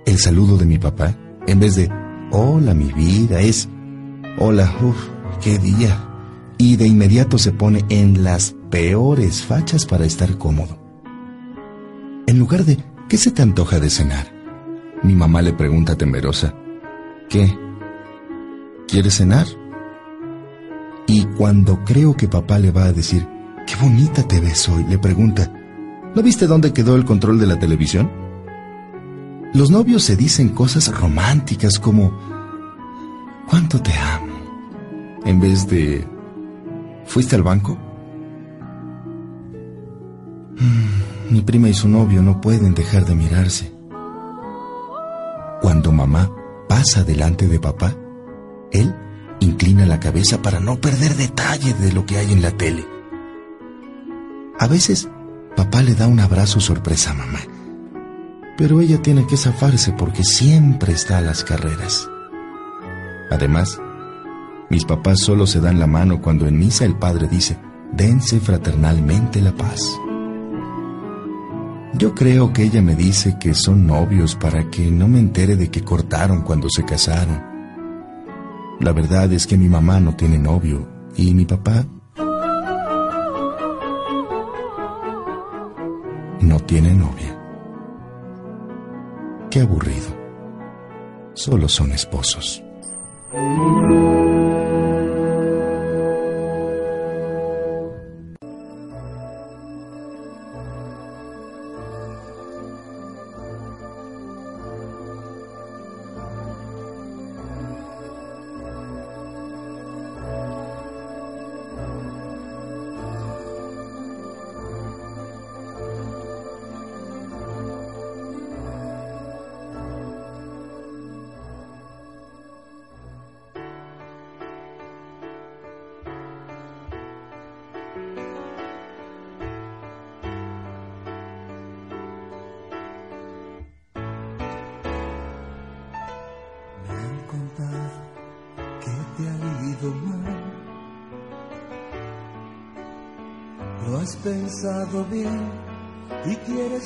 El saludo de mi papá, en vez de hola mi vida, es hola, uff, qué día. Y de inmediato se pone en las peores fachas para estar cómodo. En lugar de ¿qué se te antoja de cenar? Mi mamá le pregunta temerosa, ¿qué? ¿Quieres cenar? Y cuando creo que papá le va a decir, qué bonita te ves hoy, le pregunta, ¿no viste dónde quedó el control de la televisión? Los novios se dicen cosas románticas como, ¿cuánto te amo? En vez de, ¿fuiste al banco? Mm, mi prima y su novio no pueden dejar de mirarse. Cuando mamá pasa delante de papá, él inclina la cabeza para no perder detalle de lo que hay en la tele. A veces papá le da un abrazo sorpresa a mamá. Pero ella tiene que zafarse porque siempre está a las carreras. Además, mis papás solo se dan la mano cuando en misa el padre dice, dense fraternalmente la paz. Yo creo que ella me dice que son novios para que no me entere de que cortaron cuando se casaron. La verdad es que mi mamá no tiene novio y mi papá no tiene novia. Qué aburrido. Solo son esposos.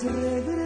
Y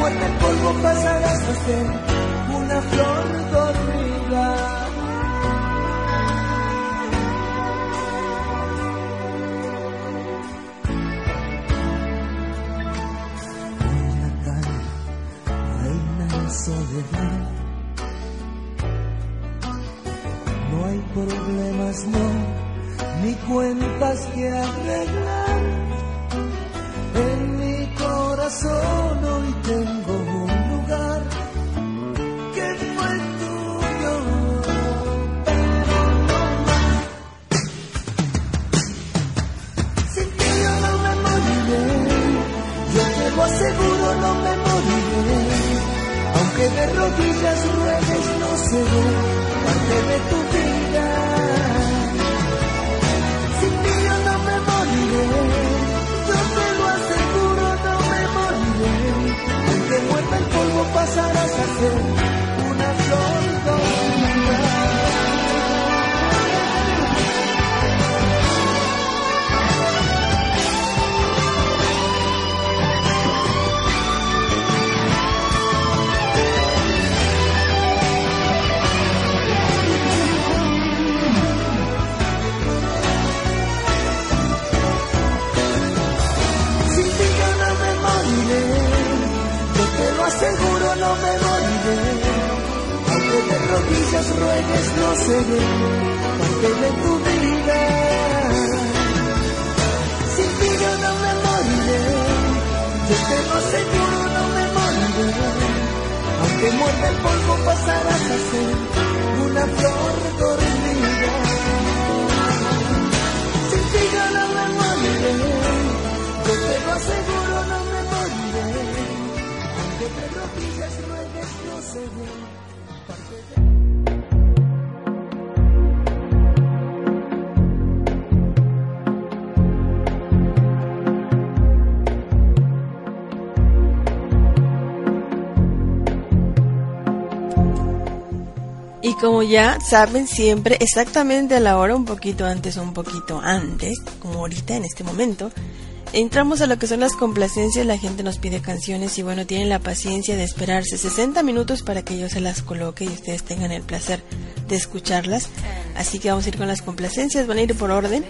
Muerta el polvo, pasarás a ser una flor dormida. La calle reina en soledad. No hay problemas, no, ni cuentas que arreglar. En mi corazón tengo un lugar que fue tuyo, pero no más. Sin ti yo no me moriré, yo te lo aseguro, no me moriré. Aunque de rodillas ruegues, no seré parte de tu rodillas ruegues, no seré parte de tu vida. Sin ti yo no me moriré, yo te lo aseguro, no me moriré. Aunque muerta el polvo, pasarás a ser una flor dormida. Sin ti yo no me moriré, yo te lo aseguro, no me moriré. Aunque de rodillas ruegues, no seré como ya saben siempre, exactamente a la hora, un poquito antes o un poquito antes, como ahorita en este momento, entramos a lo que son las complacencias, la gente nos pide canciones y bueno, tienen la paciencia de esperarse 60 minutos para que yo se las coloque y ustedes tengan el placer de escucharlas. Así que vamos a ir con las complacencias, van a ir por orden.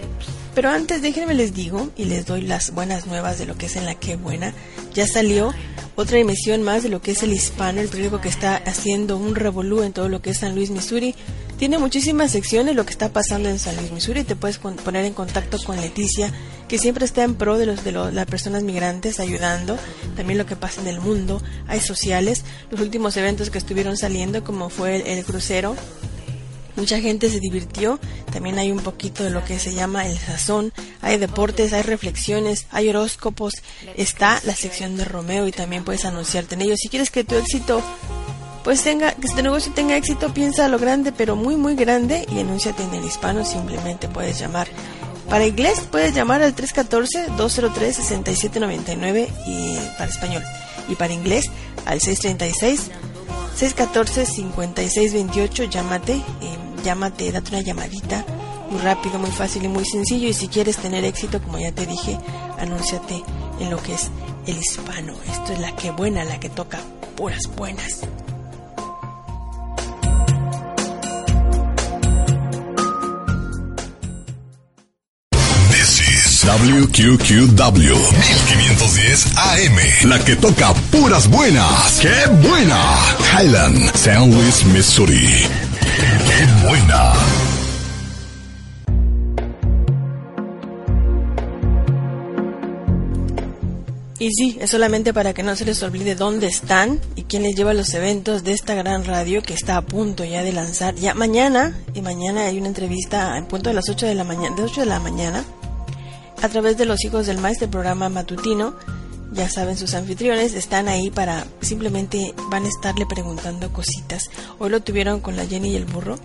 Pero antes déjenme les digo y les doy las buenas nuevas de lo que es en la que buena. Ya salió otra emisión más de lo que es el hispano, el periódico que está haciendo un revolú en todo lo que es San Luis, Missouri. Tiene muchísimas secciones lo que está pasando en San Luis, Missouri. Te puedes poner en contacto con Leticia, que siempre está en pro de los de los- las personas migrantes, ayudando. También lo que pasa en el mundo. Hay sociales. Los últimos eventos que estuvieron saliendo, como fue el crucero, Mucha gente se divirtió, también hay un poquito de lo que se llama el sazón, hay deportes, hay reflexiones, hay horóscopos, está la sección de Romeo y también puedes anunciarte en ellos. Si quieres que tu éxito, pues tenga, que este negocio tenga éxito, piensa lo grande, pero muy muy grande y anúnciate en el hispano, simplemente puedes llamar. Para inglés puedes llamar al 314-203-6799 y para español. Y para inglés al 636 614-5628, llámate, eh, llámate, date una llamadita, muy rápido, muy fácil y muy sencillo. Y si quieres tener éxito, como ya te dije, anúnciate en lo que es el hispano. Esto es la que buena, la que toca puras buenas. This is WQQW 1510 AM, la que toca puras buenas. ¡Qué buena! Highland, San Luis, Missouri. ¡Qué buena! Y sí, es solamente para que no se les olvide dónde están y quién les lleva los eventos de esta gran radio que está a punto ya de lanzar. Ya mañana, y mañana hay una entrevista en punto de las 8 de la mañana, de 8 de la mañana, a través de los hijos del maestro programa matutino. Ya saben, sus anfitriones están ahí para simplemente van a estarle preguntando cositas. Hoy lo tuvieron con la Jenny y el burro.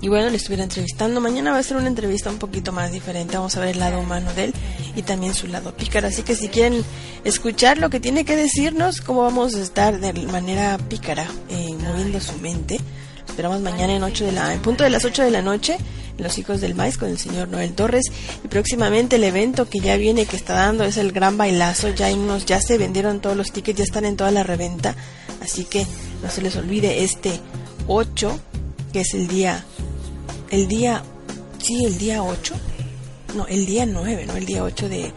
Y bueno, le estuviera entrevistando. Mañana va a ser una entrevista un poquito más diferente. Vamos a ver el lado humano de él y también su lado pícaro. Así que si quieren escuchar lo que tiene que decirnos, cómo vamos a estar de manera pícara, eh, moviendo su mente, esperamos mañana en, 8 de la, en punto de las 8 de la noche Los Hijos del Maíz con el señor Noel Torres. Y próximamente el evento que ya viene, que está dando, es el Gran Bailazo. Ya, unos, ya se vendieron todos los tickets, ya están en toda la reventa. Así que no se les olvide este 8, que es el día el día, sí, el día 8, no, el día 9, no, el día 8 de,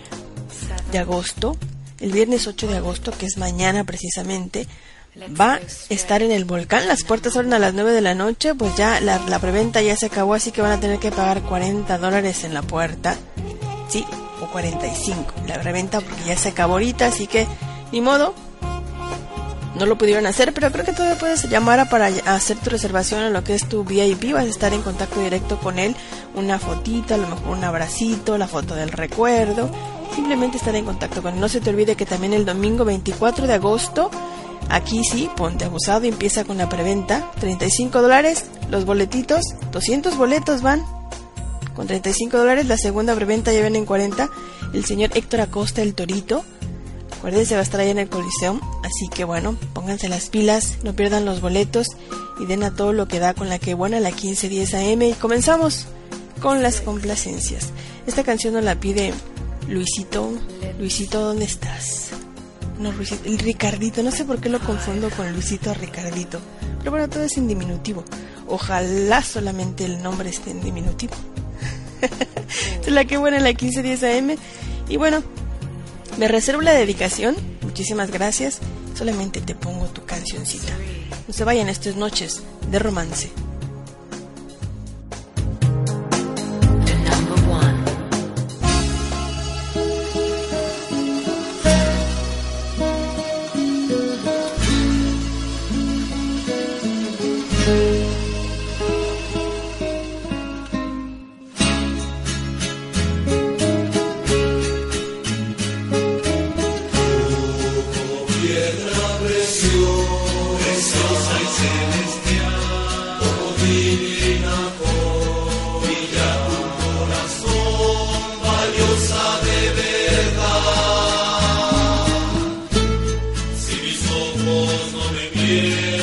de agosto, el viernes 8 de agosto, que es mañana precisamente, va a estar en el volcán. Las puertas abren a las 9 de la noche, pues ya la, la preventa ya se acabó, así que van a tener que pagar 40 dólares en la puerta, sí, o 45, la reventa porque ya se acabó ahorita, así que ni modo, no lo pudieron hacer, pero creo que todavía puedes llamar a para hacer tu reservación en lo que es tu VIP, vas a estar en contacto directo con él, una fotita, a lo mejor un abracito, la foto del recuerdo, simplemente estar en contacto con él. No se te olvide que también el domingo 24 de agosto, aquí sí, ponte abusado y empieza con la preventa, 35 dólares, los boletitos, 200 boletos van, con 35 dólares, la segunda preventa ya ven en 40, el señor Héctor Acosta, el Torito, Acuérdense, va a estar ahí en el Coliseum. Así que bueno, pónganse las pilas, no pierdan los boletos y den a todo lo que da con la que buena la 1510 AM. Y comenzamos con las complacencias. Esta canción nos la pide Luisito. Luisito, ¿dónde estás? No, Luisito, el Ricardito, no sé por qué lo confundo con Luisito Ricardito. Pero bueno, todo es en diminutivo. Ojalá solamente el nombre esté en diminutivo. La que buena la 1510 AM. Y bueno, me reservo la dedicación. Muchísimas gracias. Solamente te pongo tu cancioncita. No se vayan estas noches de romance. Si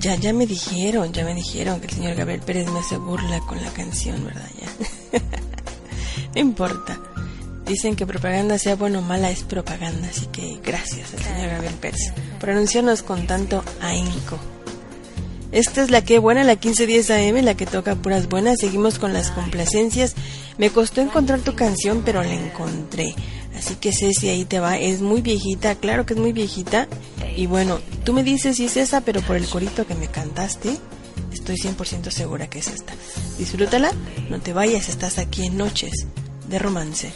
ya, ya me dijeron, ya me dijeron que el señor Gabriel Pérez me hace burla con la canción, ¿verdad? Ya. no importa. Dicen que propaganda sea buena o mala es propaganda, así que gracias al señor Gabriel Pérez por anunciarnos con tanto ahínco. Esta es la que buena, la 1510 AM, la que toca puras buenas. Seguimos con las complacencias. Me costó encontrar tu canción, pero la encontré. Así que Ceci, ahí te va. Es muy viejita, claro que es muy viejita. Y bueno, tú me dices si es esa, pero por el corito que me cantaste, estoy 100% segura que es esta. Disfrútala, no te vayas, estás aquí en Noches de Romance.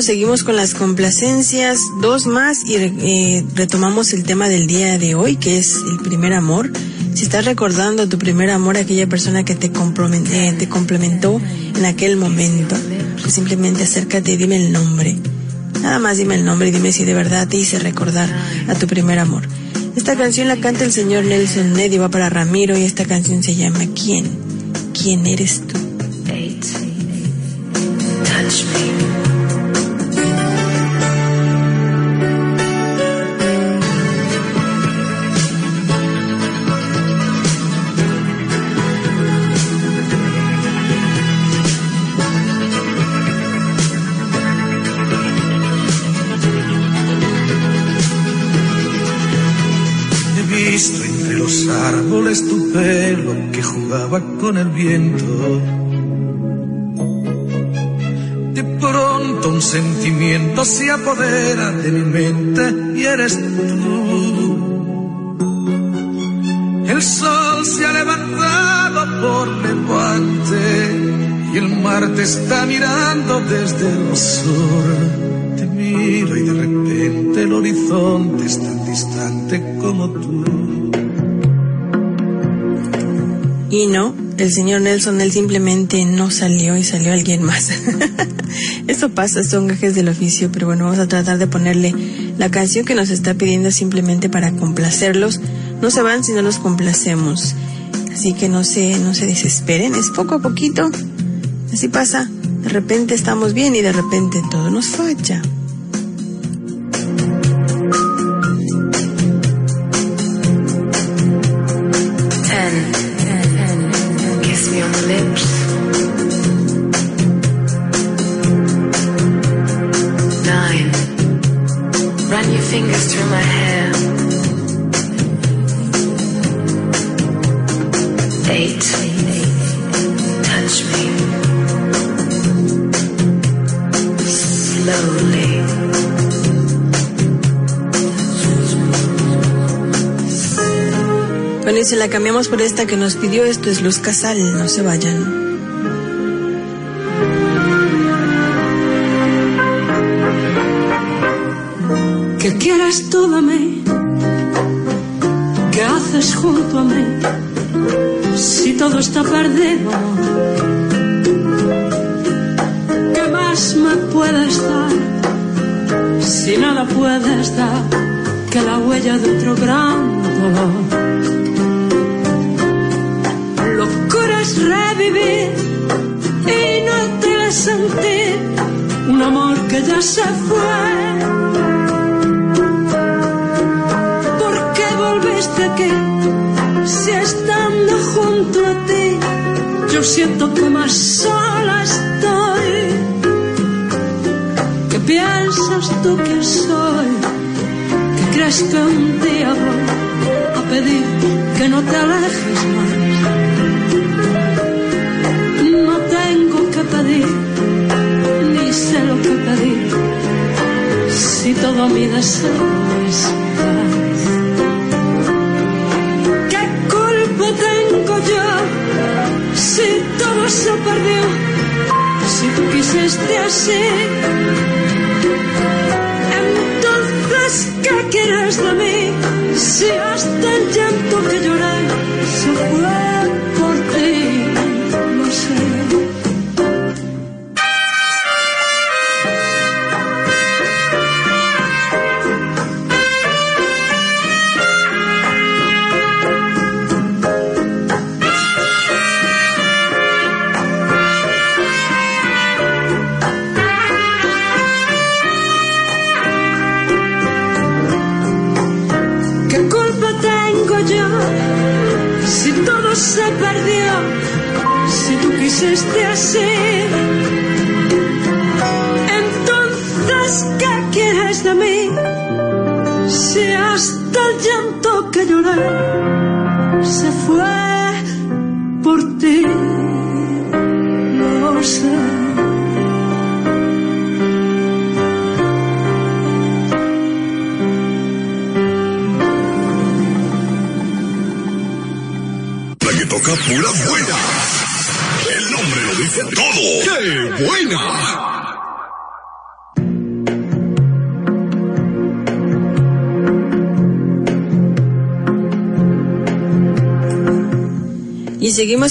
Seguimos con las complacencias, dos más y eh, retomamos el tema del día de hoy, que es el primer amor. Si estás recordando tu primer amor, aquella persona que eh, te complementó en aquel momento, pues simplemente acércate y dime el nombre. Nada más dime el nombre y dime si de verdad te hice recordar a tu primer amor. Esta canción la canta el señor Nelson Ned y va para Ramiro y esta canción se llama ¿Quién? ¿Quién eres tú? Se apodera de mi mente y eres tú. El sol se ha levantado por levante y el mar te está mirando desde el sur. Te miro y de repente el horizonte es tan distante como tú. Y no, el señor Nelson, él simplemente no salió y salió alguien más. Eso pasa, son gajes del oficio, pero bueno, vamos a tratar de ponerle la canción que nos está pidiendo simplemente para complacerlos. No se van si no los complacemos. Así que no se, no se desesperen, es poco a poquito. Así pasa. De repente estamos bien y de repente todo nos falla. Cambiamos por esta que nos pidió. Esto es Luz Casal, no se vayan.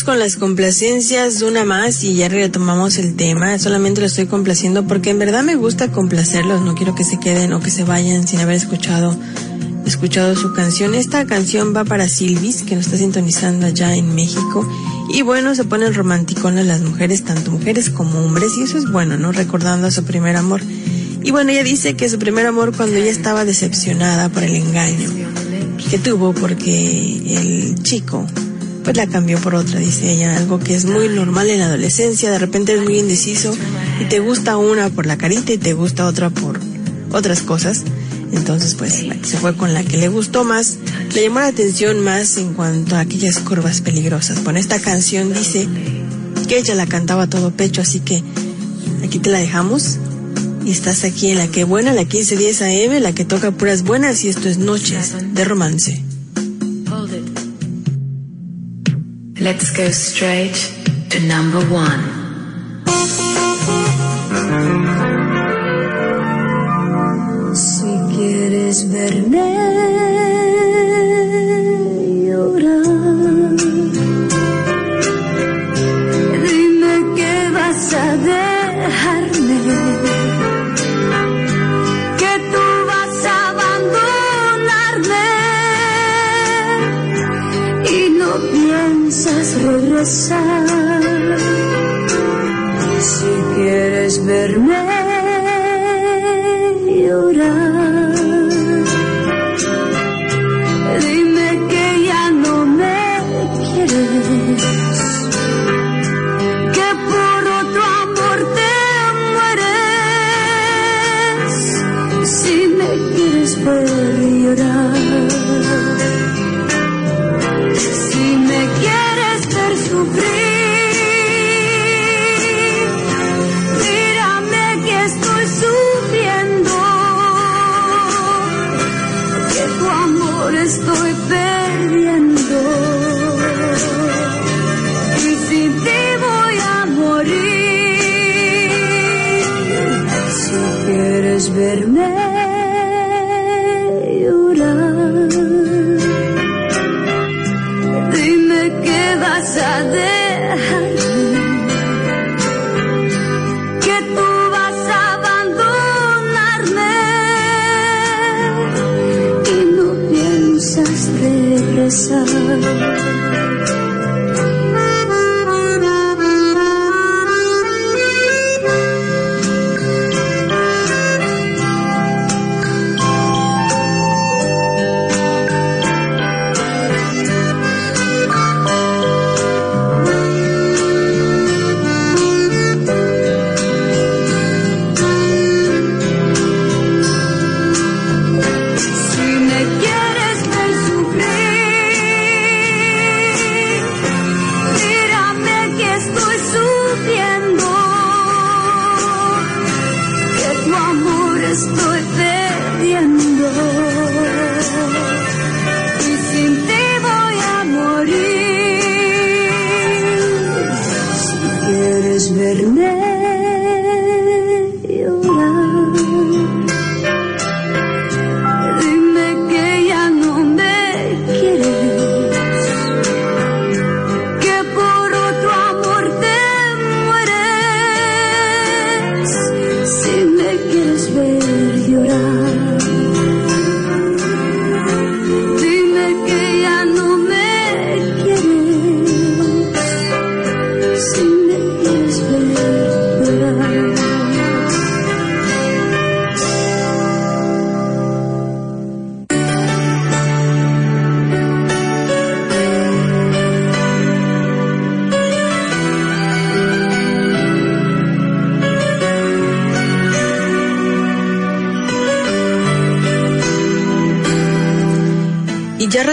Con las complacencias, una más y ya retomamos el tema. Solamente lo estoy complaciendo porque en verdad me gusta complacerlos. No quiero que se queden o que se vayan sin haber escuchado escuchado su canción. Esta canción va para Silvis, que nos está sintonizando allá en México. Y bueno, se ponen romanticonas las mujeres, tanto mujeres como hombres, y eso es bueno, ¿no? Recordando a su primer amor. Y bueno, ella dice que su primer amor cuando ella estaba decepcionada por el engaño que tuvo porque el chico pues la cambió por otra, dice ella, algo que es muy normal en la adolescencia, de repente es muy indeciso y te gusta una por la carita y te gusta otra por otras cosas. Entonces, pues se fue con la que le gustó más, le llamó la atención más en cuanto a aquellas curvas peligrosas. Bueno, esta canción dice que ella la cantaba a todo pecho, así que aquí te la dejamos. Y estás aquí en la que buena, la 1510 AM, la que toca puras buenas y esto es Noches de Romance. Let's go straight to number one. Si quieres llorar, Si quieres verme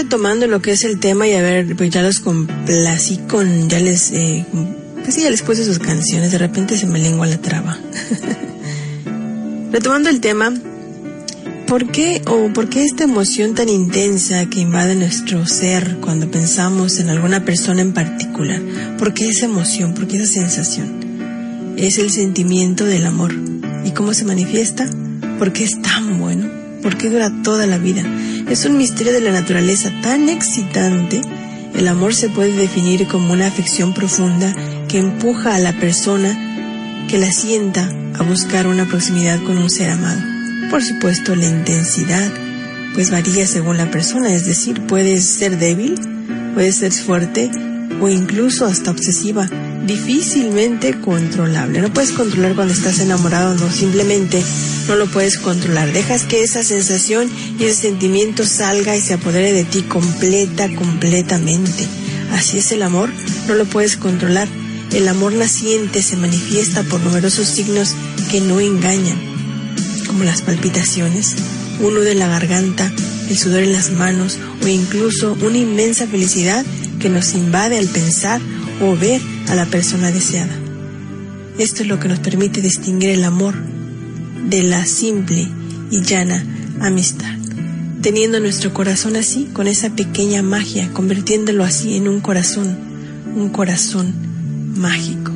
retomando lo que es el tema y a ver, pues ya los complací con, ya les, eh, pues sí, ya les puse sus canciones, de repente se me lengua la traba. retomando el tema, ¿por qué o por qué esta emoción tan intensa que invade nuestro ser cuando pensamos en alguna persona en particular? ¿Por qué esa emoción? ¿Por qué esa sensación? Es el sentimiento del amor. ¿Y cómo se manifiesta? ¿Por qué es tan bueno? ¿Por qué dura toda la vida? Es un misterio de la naturaleza tan excitante El amor se puede definir como una afección profunda que empuja a la persona que la sienta a buscar una proximidad con un ser amado. Por supuesto, la intensidad pues varía según la persona, es decir, puede ser débil, puede ser fuerte o incluso hasta obsesiva, difícilmente controlable. No puedes controlar cuando estás enamorado, no, simplemente no lo puedes controlar. Dejas que esa sensación y ese sentimiento salga y se apodere de ti completa, completamente. Así es el amor, no lo puedes controlar. El amor naciente se manifiesta por numerosos signos que no engañan, como las palpitaciones, un nudo en la garganta, el sudor en las manos o incluso una inmensa felicidad que nos invade al pensar o ver a la persona deseada. Esto es lo que nos permite distinguir el amor de la simple y llana amistad, teniendo nuestro corazón así, con esa pequeña magia, convirtiéndolo así en un corazón, un corazón mágico.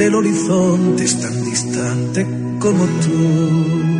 Repente el horizonte es tan distante como tú.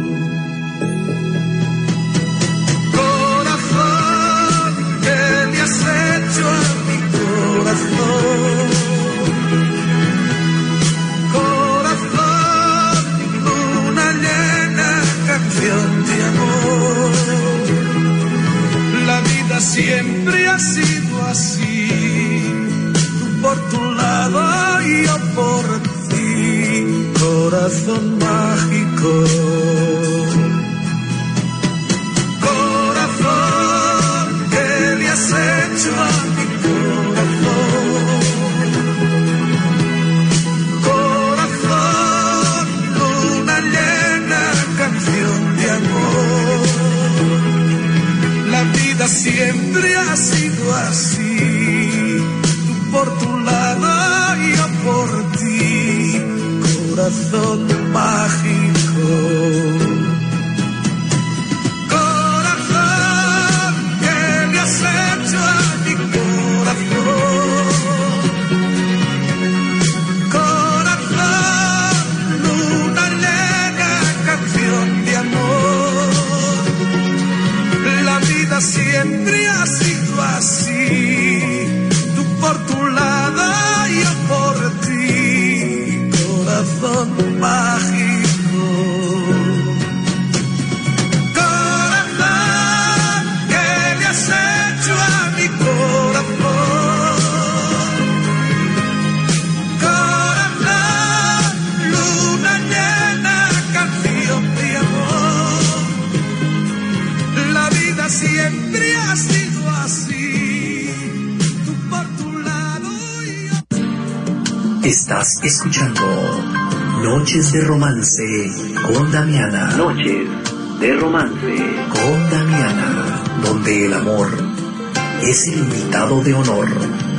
Es el invitado de honor.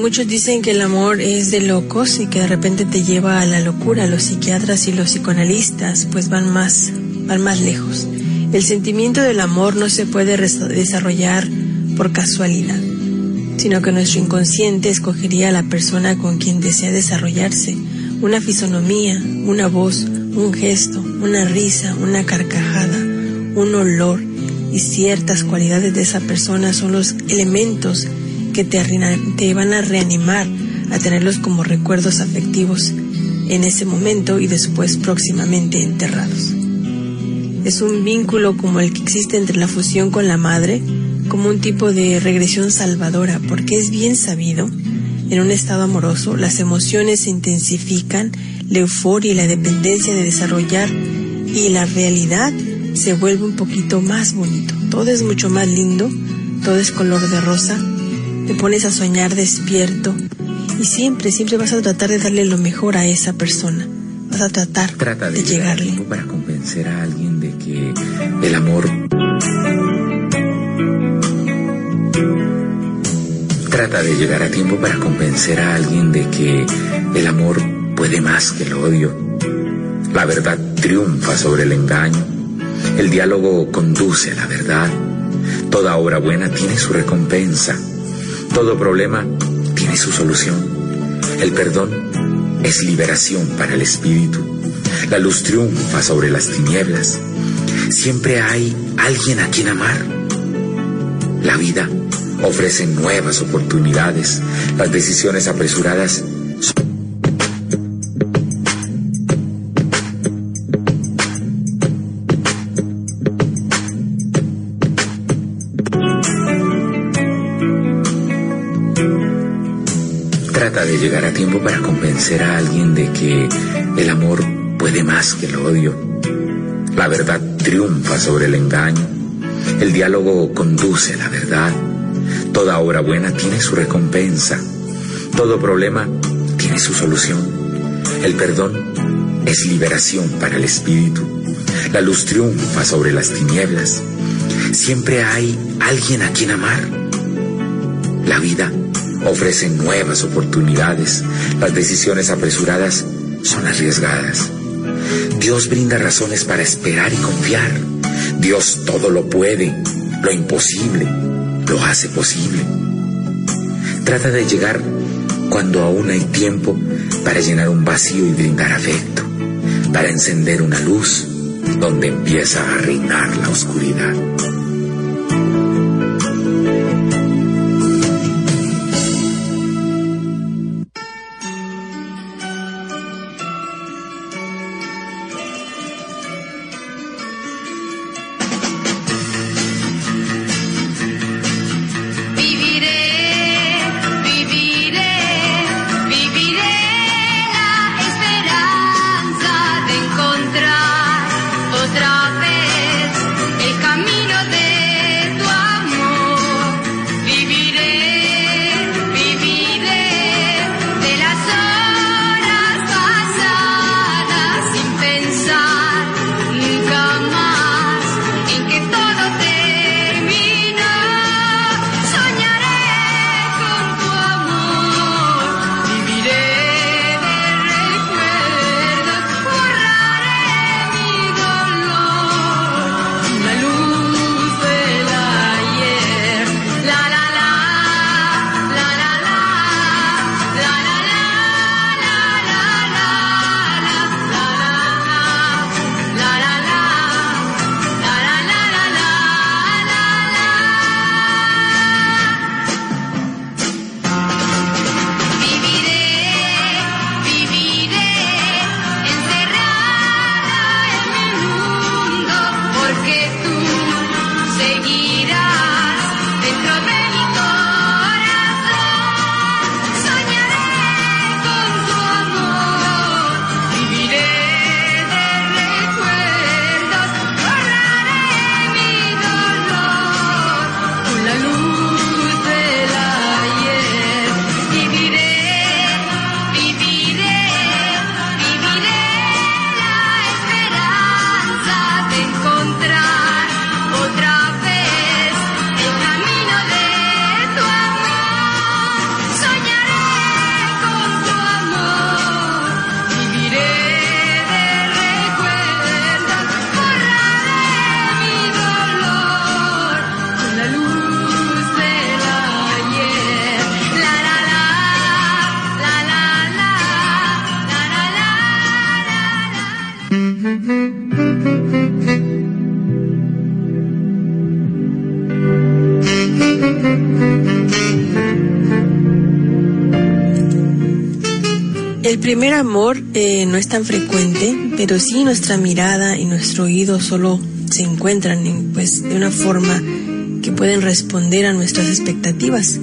Muchos dicen que el amor es de locos y que de repente te lleva a la locura. Los psiquiatras y los psicoanalistas pues van más, van más lejos. El sentimiento del amor no se puede desarrollar por casualidad, sino que nuestro inconsciente escogería a la persona con quien desea desarrollarse. Una fisonomía, una voz, un gesto, una risa, una carcajada, un olor y ciertas cualidades de esa persona son los elementos que te, van a reanimar a tenerlos como recuerdos afectivos en ese momento y después próximamente enterrados. Es un vínculo como el que existe entre la fusión con la madre, como un tipo de regresión salvadora, porque es bien sabido, en un estado amoroso, las emociones se intensifican, la euforia y la dependencia de desarrollar y la realidad se vuelve un poquito más bonito. Todo es mucho más lindo, todo es color de rosa, te pones a soñar despierto y siempre, siempre vas a tratar de darle lo mejor a esa persona. Vas a tratar Trata de, de llegarle. tiempo para convencer a alguien de que el amor Trata de llegar a tiempo para convencer a alguien de que el amor puede más que el odio. La verdad triunfa sobre el engaño. El diálogo conduce a la verdad. Toda obra buena tiene su recompensa. Todo problema tiene su solución. El perdón es liberación para el espíritu. La luz triunfa sobre las tinieblas. Siempre hay alguien a quien amar. La vida ofrece nuevas oportunidades. Las decisiones apresuradas llegar a tiempo para convencer a alguien de que el amor puede más que el odio. La verdad triunfa sobre el engaño. El diálogo conduce a la verdad. Toda obra buena tiene su recompensa. Todo problema tiene su solución. El perdón es liberación para el espíritu. La luz triunfa sobre las tinieblas. Siempre hay alguien a quien amar. La vida ofrece nuevas oportunidades. Las decisiones apresuradas son arriesgadas. Dios brinda razones para esperar y confiar. Dios todo lo puede, lo imposible, lo hace posible. Trata de llegar cuando aún hay tiempo para llenar un vacío y brindar afecto, para encender una luz donde empieza a reinar la oscuridad. Amor eh, no es tan frecuente, pero sí nuestra mirada y nuestro oído solo se encuentran en, pues, de una forma que pueden responder a nuestras expectativas.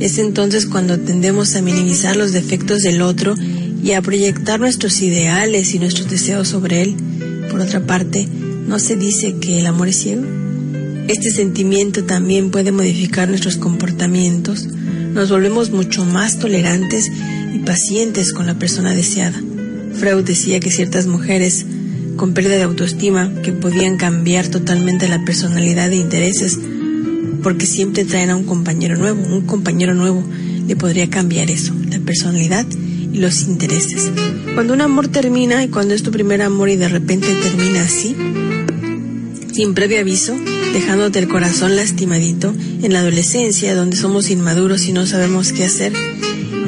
Es entonces cuando tendemos a minimizar los defectos del otro y a proyectar nuestros ideales y nuestros deseos sobre él. Por otra parte, ¿no se dice que el amor es ciego? Este sentimiento también puede modificar nuestros comportamientos. Nos volvemos mucho más tolerantes y pacientes con la persona deseada. Freud decía que ciertas mujeres con pérdida de autoestima que podían cambiar totalmente la personalidad de intereses porque siempre traen a un compañero nuevo. Un compañero nuevo le podría cambiar eso, la personalidad y los intereses. Cuando un amor termina y cuando es tu primer amor y de repente termina así, sin previo aviso, dejándote el corazón lastimadito, en la adolescencia, donde somos inmaduros y no sabemos qué hacer,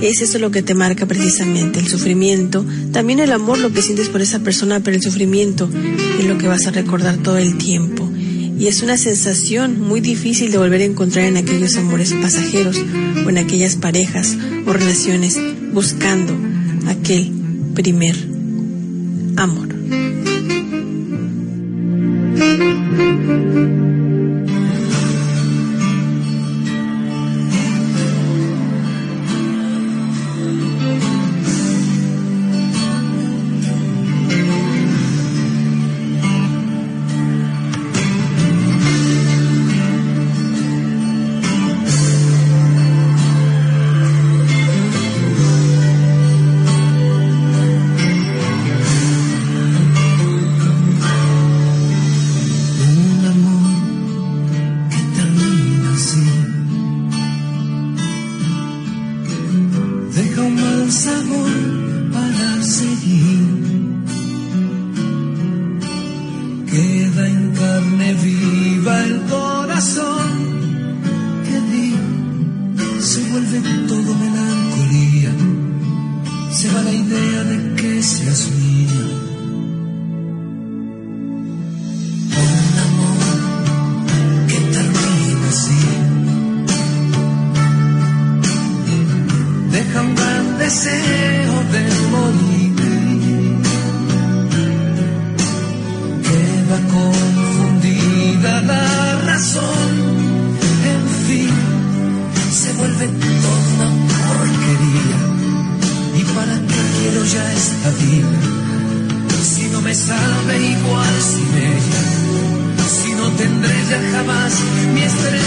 es eso lo que te marca precisamente, el sufrimiento, también el amor, lo que sientes por esa persona, pero el sufrimiento es lo que vas a recordar todo el tiempo. Y es una sensación muy difícil de volver a encontrar en aquellos amores pasajeros o en aquellas parejas o relaciones buscando aquel primer amor. Vuelve toda porquería. ¿Y para qué quiero ya esta vida? Si no me sabe igual sin ella, si no tendré ya jamás mi estrella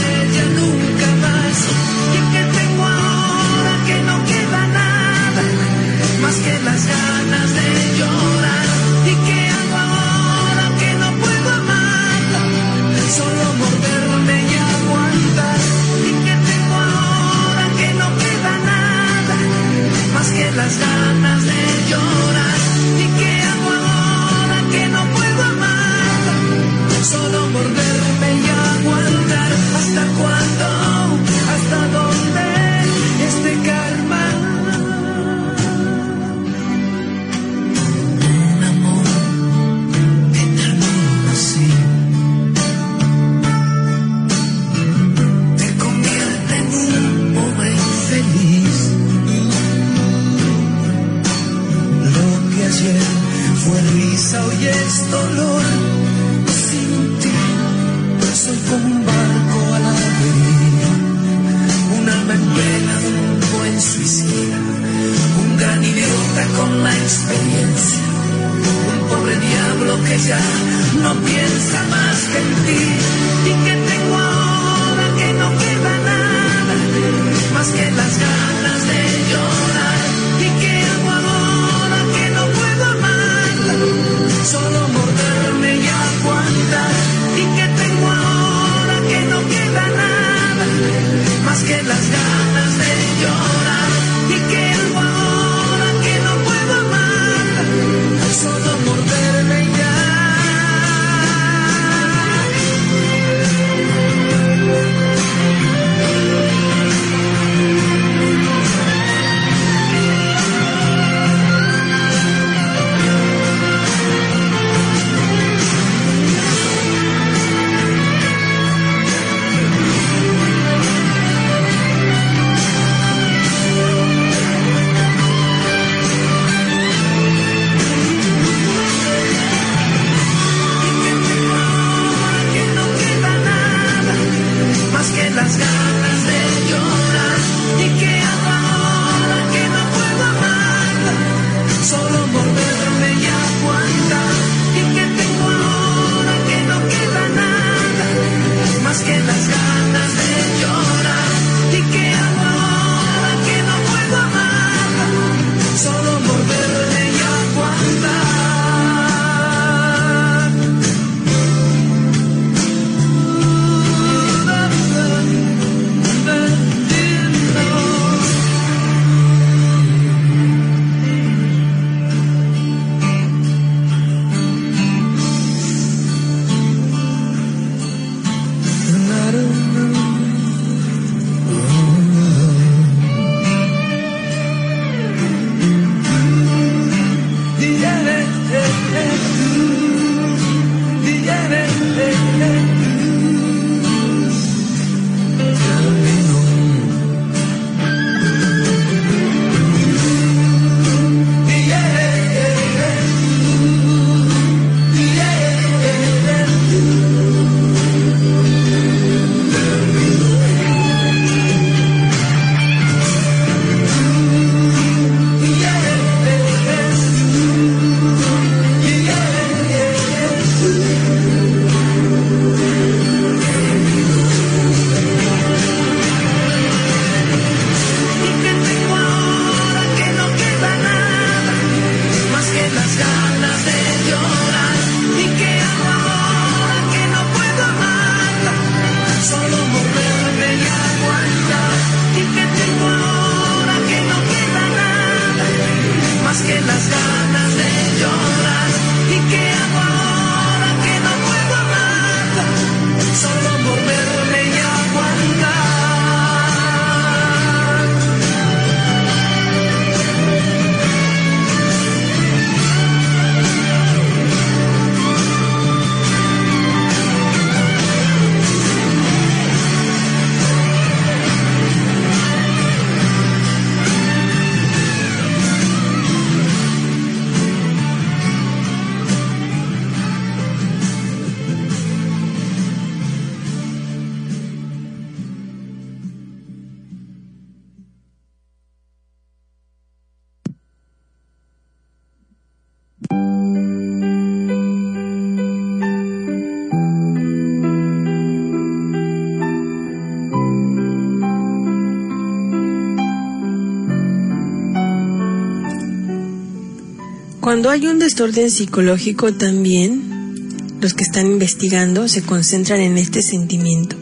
Cuando hay un desorden psicológico también, los que están investigando se concentran en este sentimiento.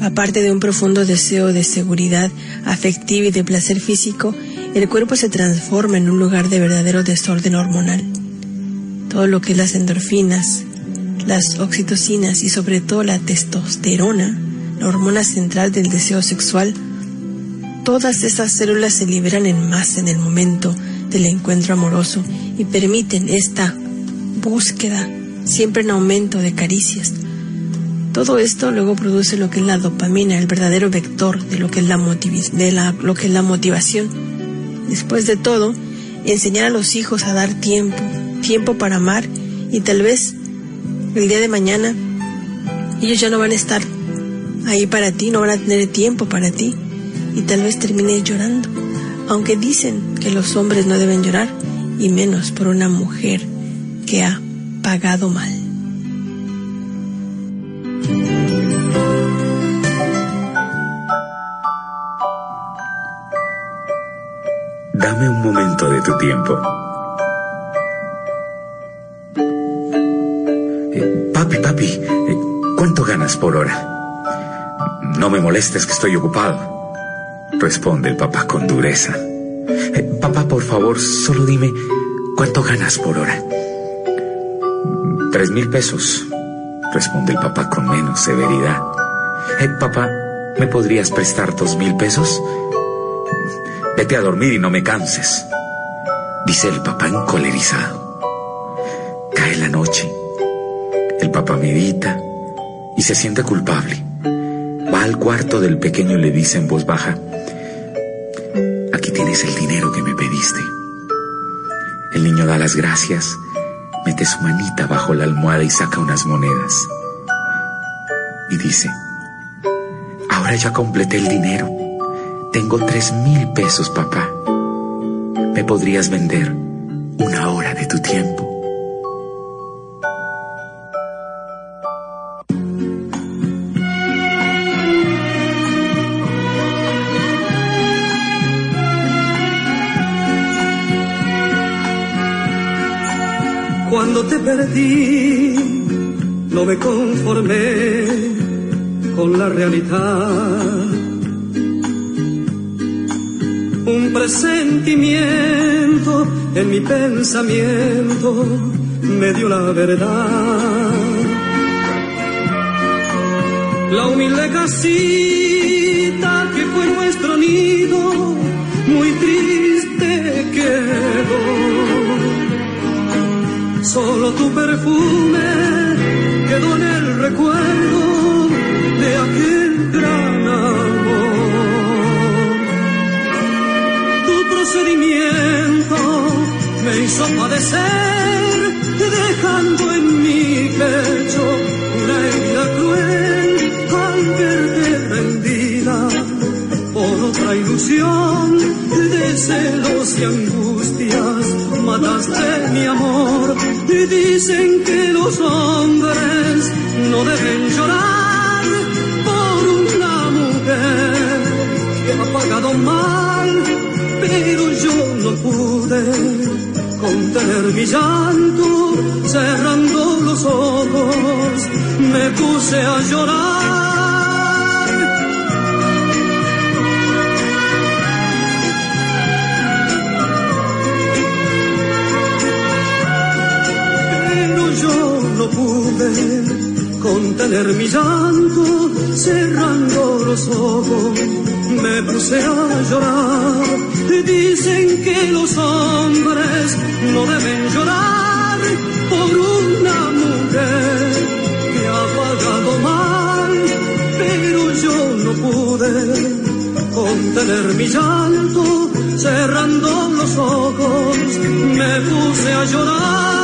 Aparte de un profundo deseo de seguridad afectiva y de placer físico, el cuerpo se transforma en un lugar de verdadero desorden hormonal. Todo lo que es las endorfinas, las oxitocinas y sobre todo la testosterona, la hormona central del deseo sexual, todas esas células se liberan en masa en el momento del encuentro amoroso y permiten esta búsqueda siempre en aumento de caricias. Todo esto luego produce lo que es la dopamina, el verdadero vector de lo que es la, de la- lo que es la motivación. Después de todo, enseñar a los hijos a dar tiempo, tiempo para amar y tal vez el día de mañana ellos ya no van a estar ahí para ti, no van a tener tiempo para ti y tal vez termines llorando. Aunque dicen que los hombres no deben llorar y menos por una mujer que ha pagado mal. Dame un momento de tu tiempo. Eh, papi, papi, eh, ¿cuánto ganas por hora? No me molestes que estoy ocupado. Responde el papá con dureza. Eh, papá, por favor, solo dime cuánto ganas por hora. Tres mil pesos. Responde el papá con menos severidad. Eh, papá, ¿me podrías prestar dos mil pesos? Vete a dormir y no me canses, dice el papá encolerizado. Cae la noche. El papá medita y se siente culpable. Va al cuarto del pequeño y le dice en voz baja, aquí tienes el dinero que me pediste. El niño da las gracias, mete su manita bajo la almohada y saca unas monedas. Y dice, ahora ya completé el dinero. Tengo tres mil pesos, papá. ¿Me podrías vender una hora de tu tiempo? No me conformé con la realidad. Un presentimiento en mi pensamiento me dio la verdad. La humilde casita perfume quedó en el recuerdo de aquel gran amor. Tu procedimiento me hizo padecer, dejando en mi pecho una herida cruel al verte rendida por otra ilusión de celos y angustias. Mataste mi amor y dicen que los hombres no deben llorar por una mujer que ha pagado mal, pero yo no pude contener mi llanto, cerrando los ojos, me puse a llorar. Llanto, cerrando los ojos, me puse a llorar. Dicen que los hombres no deben llorar por una mujer que ha pagado mal, pero yo no pude contener mi llanto, cerrando los ojos, me puse a llorar.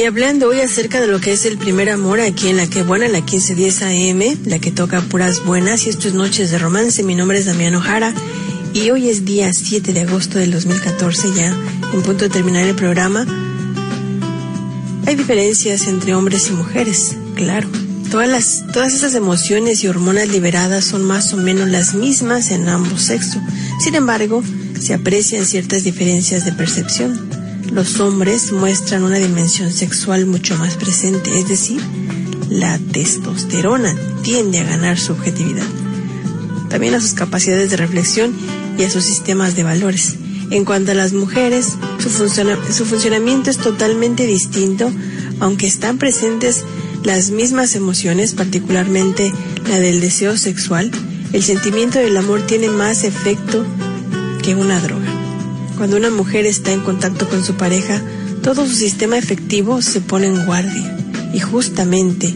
Y hablando hoy acerca de lo que es el primer amor aquí en la que buena, en la 1510 AM, la que toca puras buenas, y esto es Noches de Romance, mi nombre es Damián Jara, y hoy es día 7 de agosto del 2014, ya en punto de terminar el programa. Hay diferencias entre hombres y mujeres, claro. Todas, las, todas esas emociones y hormonas liberadas son más o menos las mismas en ambos sexos. Sin embargo, se aprecian ciertas diferencias de percepción. Los hombres muestran una dimensión sexual mucho más presente, es decir, la testosterona tiende a ganar su objetividad. También a sus capacidades de reflexión y a sus sistemas de valores. En cuanto a las mujeres, su, su funcionamiento es totalmente distinto, aunque están presentes las mismas emociones, particularmente la del deseo sexual, el sentimiento del amor tiene más efecto que una droga. Cuando una mujer está en contacto con su pareja, todo su sistema efectivo se pone en guardia. Y justamente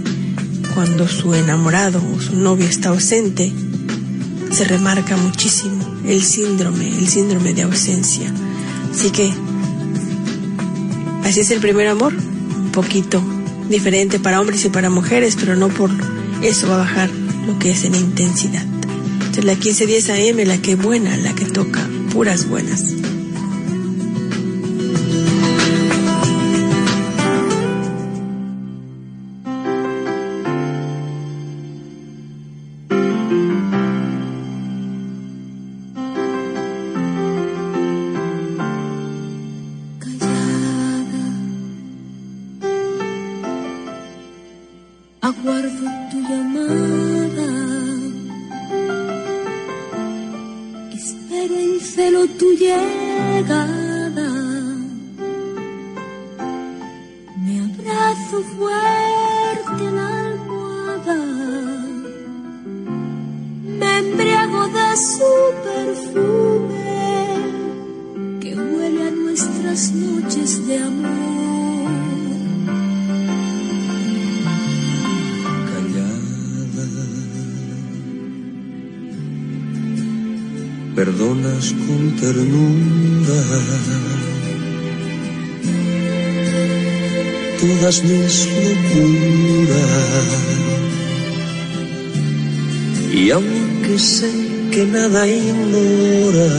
cuando su enamorado o su novio está ausente, se remarca muchísimo el síndrome, el síndrome de ausencia. Así que, así es el primer amor, un poquito diferente para hombres y para mujeres, pero no por eso va a bajar lo que es en intensidad. Entonces la 1510 AM, la que buena, la que toca puras buenas. Mis locuras. Y aunque sé que nada ignoras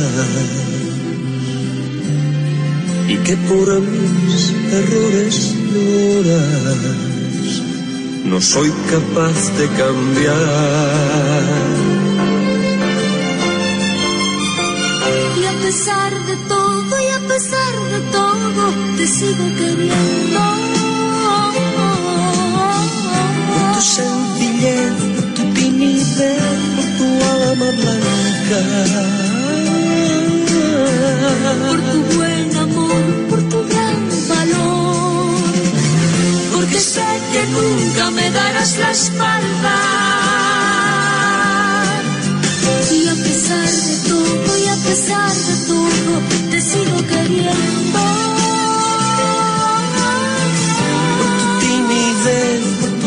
y que por mis errores lloras, no soy capaz de cambiar. Y a pesar de todo, y a pesar de todo, te sigo queriendo. Sencillez, tu timidez, tu alma blanca. Por tu buen amor, por tu gran valor. Porque sé que nunca me darás la espalda. Y a pesar de todo, y a pesar de embargo te sigo queriendo.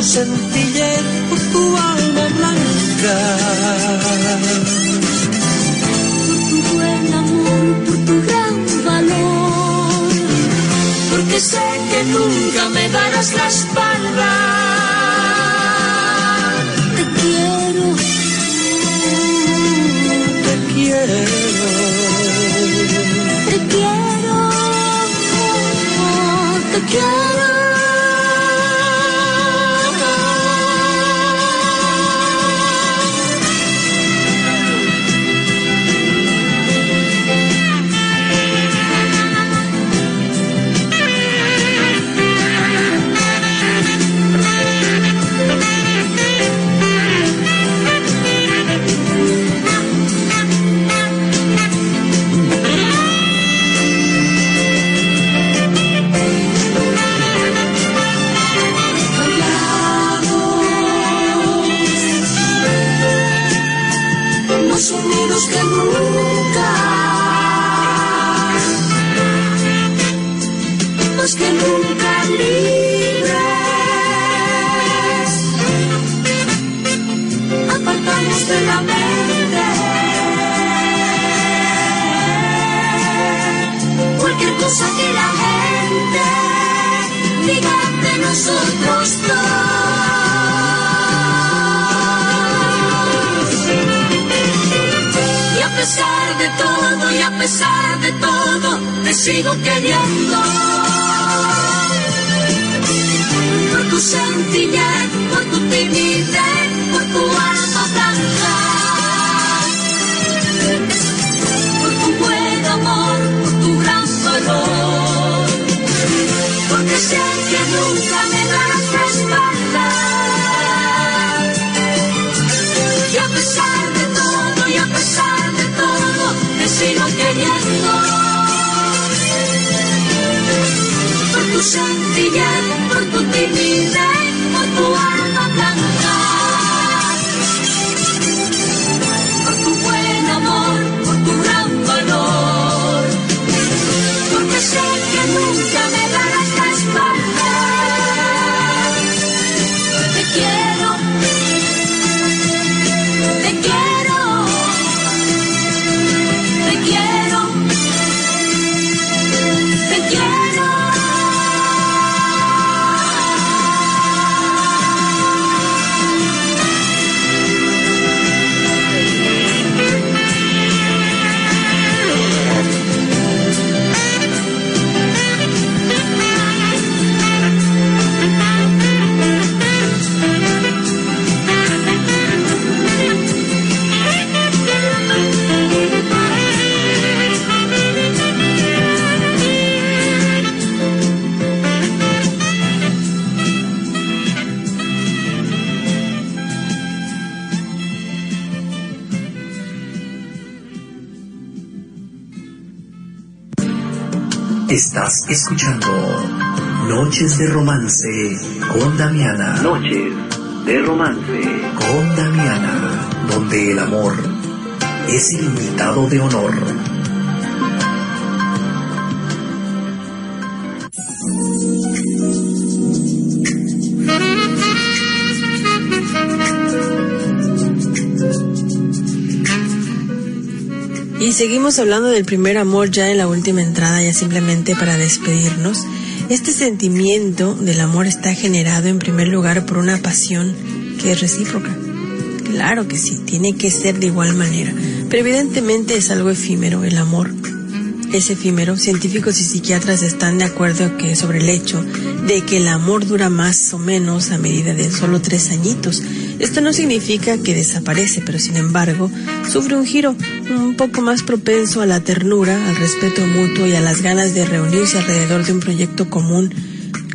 Sencillez, por tu alma blanca. Por tu buen amor, por tu gran valor. Porque sé que nunca me darás la espalda. Te quiero, Te quiero. Y a pesar de todo, te sigo queriendo. Por tu sencillez, Tu sencillez, por tu timidez, escuchando Noches de Romance con Damiana. Noches de romance. Con Damiana, donde el amor es el invitado de honor. Seguimos hablando del primer amor ya en la última entrada, ya simplemente para despedirnos. Este sentimiento del amor está generado en primer lugar por una pasión que es recíproca. Claro que sí, tiene que ser de igual manera. Pero evidentemente es algo efímero el amor. Es efímero. Científicos y psiquiatras están de acuerdo que sobre el hecho de que el amor dura más o menos a medida de solo tres añitos. Esto no significa que desaparece, pero sin embargo sufre un giro un poco más propenso a la ternura, al respeto mutuo y a las ganas de reunirse alrededor de un proyecto común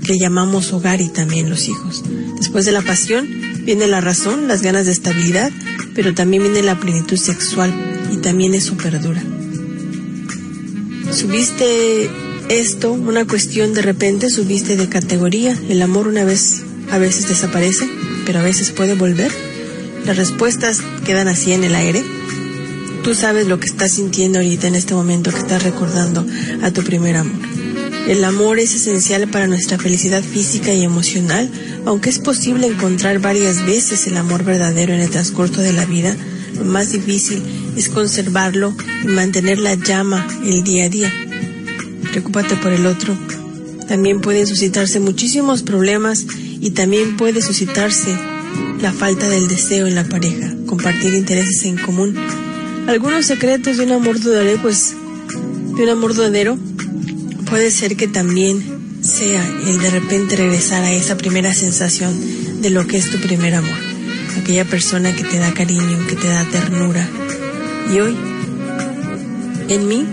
que llamamos hogar y también los hijos. Después de la pasión viene la razón, las ganas de estabilidad, pero también viene la plenitud sexual y también eso perdura. Subiste esto, una cuestión de repente, subiste de categoría, el amor una vez a veces desaparece, pero a veces puede volver. Las respuestas quedan así en el aire. Tú sabes lo que estás sintiendo ahorita en este momento que estás recordando a tu primer amor. El amor es esencial para nuestra felicidad física y emocional, aunque es posible encontrar varias veces el amor verdadero en el transcurso de la vida, lo más difícil es conservarlo y mantener la llama el día a día. Preocúpate por el otro. También pueden suscitarse muchísimos problemas y también puede suscitarse la falta del deseo en la pareja, compartir intereses en común. Algunos secretos de un amor duradero, pues, de un amor duradero, puede ser que también sea el de repente regresar a esa primera sensación de lo que es tu primer amor. Aquella persona que te da cariño, que te da ternura. Y hoy, en mí,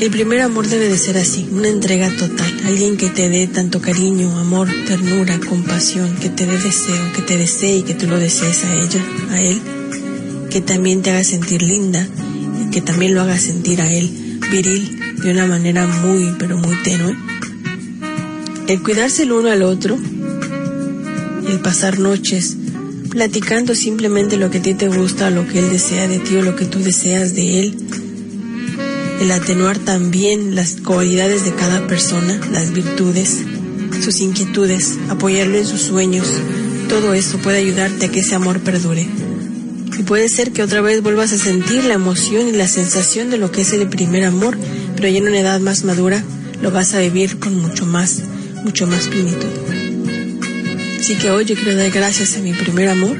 el primer amor debe de ser así, una entrega total, alguien que te dé tanto cariño, amor, ternura, compasión, que te dé deseo, que te desee y que tú lo desees a ella, a él, que también te haga sentir linda y que también lo haga sentir a él viril de una manera muy, pero muy tenue. El cuidarse el uno al otro, el pasar noches platicando simplemente lo que a ti te gusta, lo que él desea de ti o lo que tú deseas de él, el atenuar también las cualidades de cada persona, las virtudes, sus inquietudes, apoyarlo en sus sueños, todo eso puede ayudarte a que ese amor perdure. Y puede ser que otra vez vuelvas a sentir la emoción y la sensación de lo que es el primer amor, pero ya en una edad más madura lo vas a vivir con mucho más, mucho más plenitud. Así que hoy yo quiero dar gracias a mi primer amor,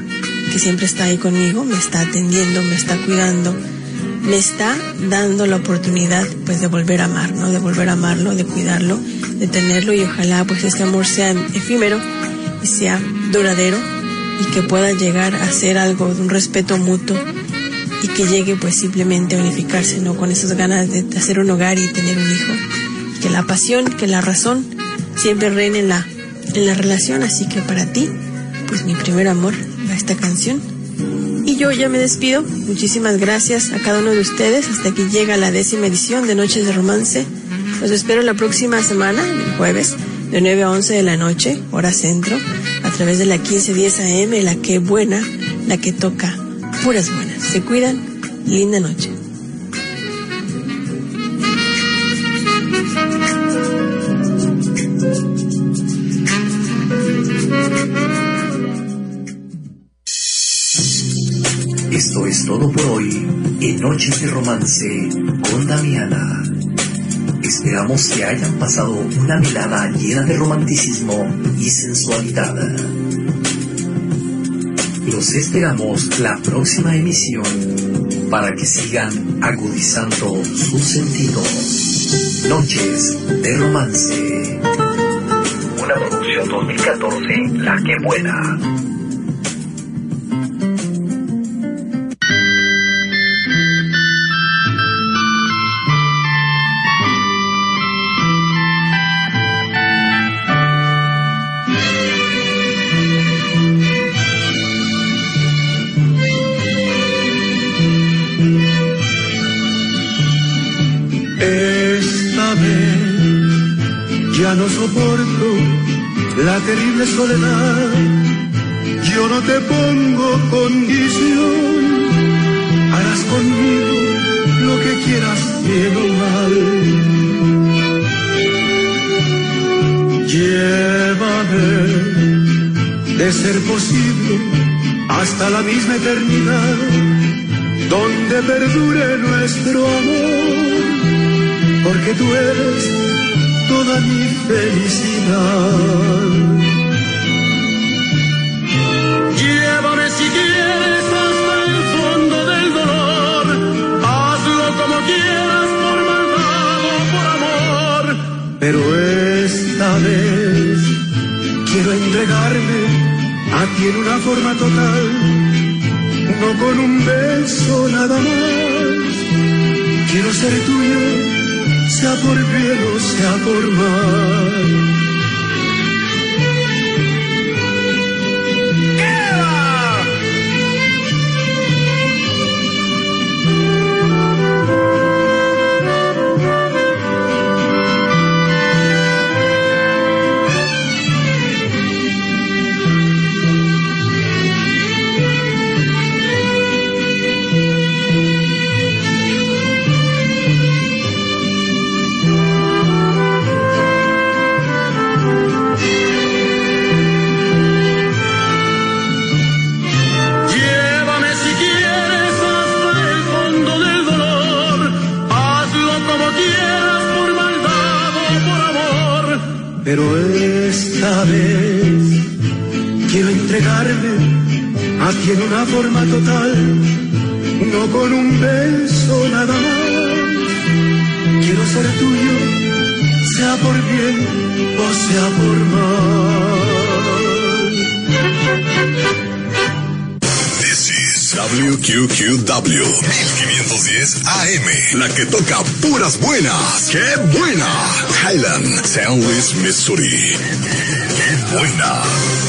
que siempre está ahí conmigo, me está atendiendo, me está cuidando, me está dando la oportunidad pues de volver a amar, ¿no? De volver a amarlo, de cuidarlo, de tenerlo y ojalá pues este amor sea efímero y sea duradero y que pueda llegar a ser algo de un respeto mutuo y que llegue pues simplemente a unificarse, ¿no? Con esas ganas de hacer un hogar y tener un hijo. Que la pasión, que la razón siempre reine en la, en la relación, así que para ti, pues mi primer amor esta canción yo ya me despido. Muchísimas gracias a cada uno de ustedes. Hasta aquí llega la décima edición de Noches de Romance. Los espero la próxima semana, el jueves, de 9 a 11 de la noche, hora centro, a través de la 1510 AM, la que buena, la que toca puras buenas. Se cuidan. Linda noche. Todo por hoy en Noches de Romance con Damiana. Esperamos que hayan pasado una velada llena de romanticismo y sensualidad. Los esperamos la próxima emisión para que sigan agudizando sus sentidos. Noches de Romance. Una producción 2014, La Que Buena. Soporto la terrible soledad. Yo no te pongo condición. Harás conmigo lo que quieras, bien o mal. Llévame, de ser posible, hasta la misma eternidad, donde perdure nuestro amor porque tú eres toda mi felicidad. Llévame si quieres hasta el fondo del dolor, hazlo como quieras por maldad o por amor, pero esta vez quiero entregarme a ti en una forma total, no con un beso nada más, quiero ser tuyo sea por bien o La que toca puras buenas. ¡Qué buena! Highland, St. Louis, Missouri. ¡Qué buena!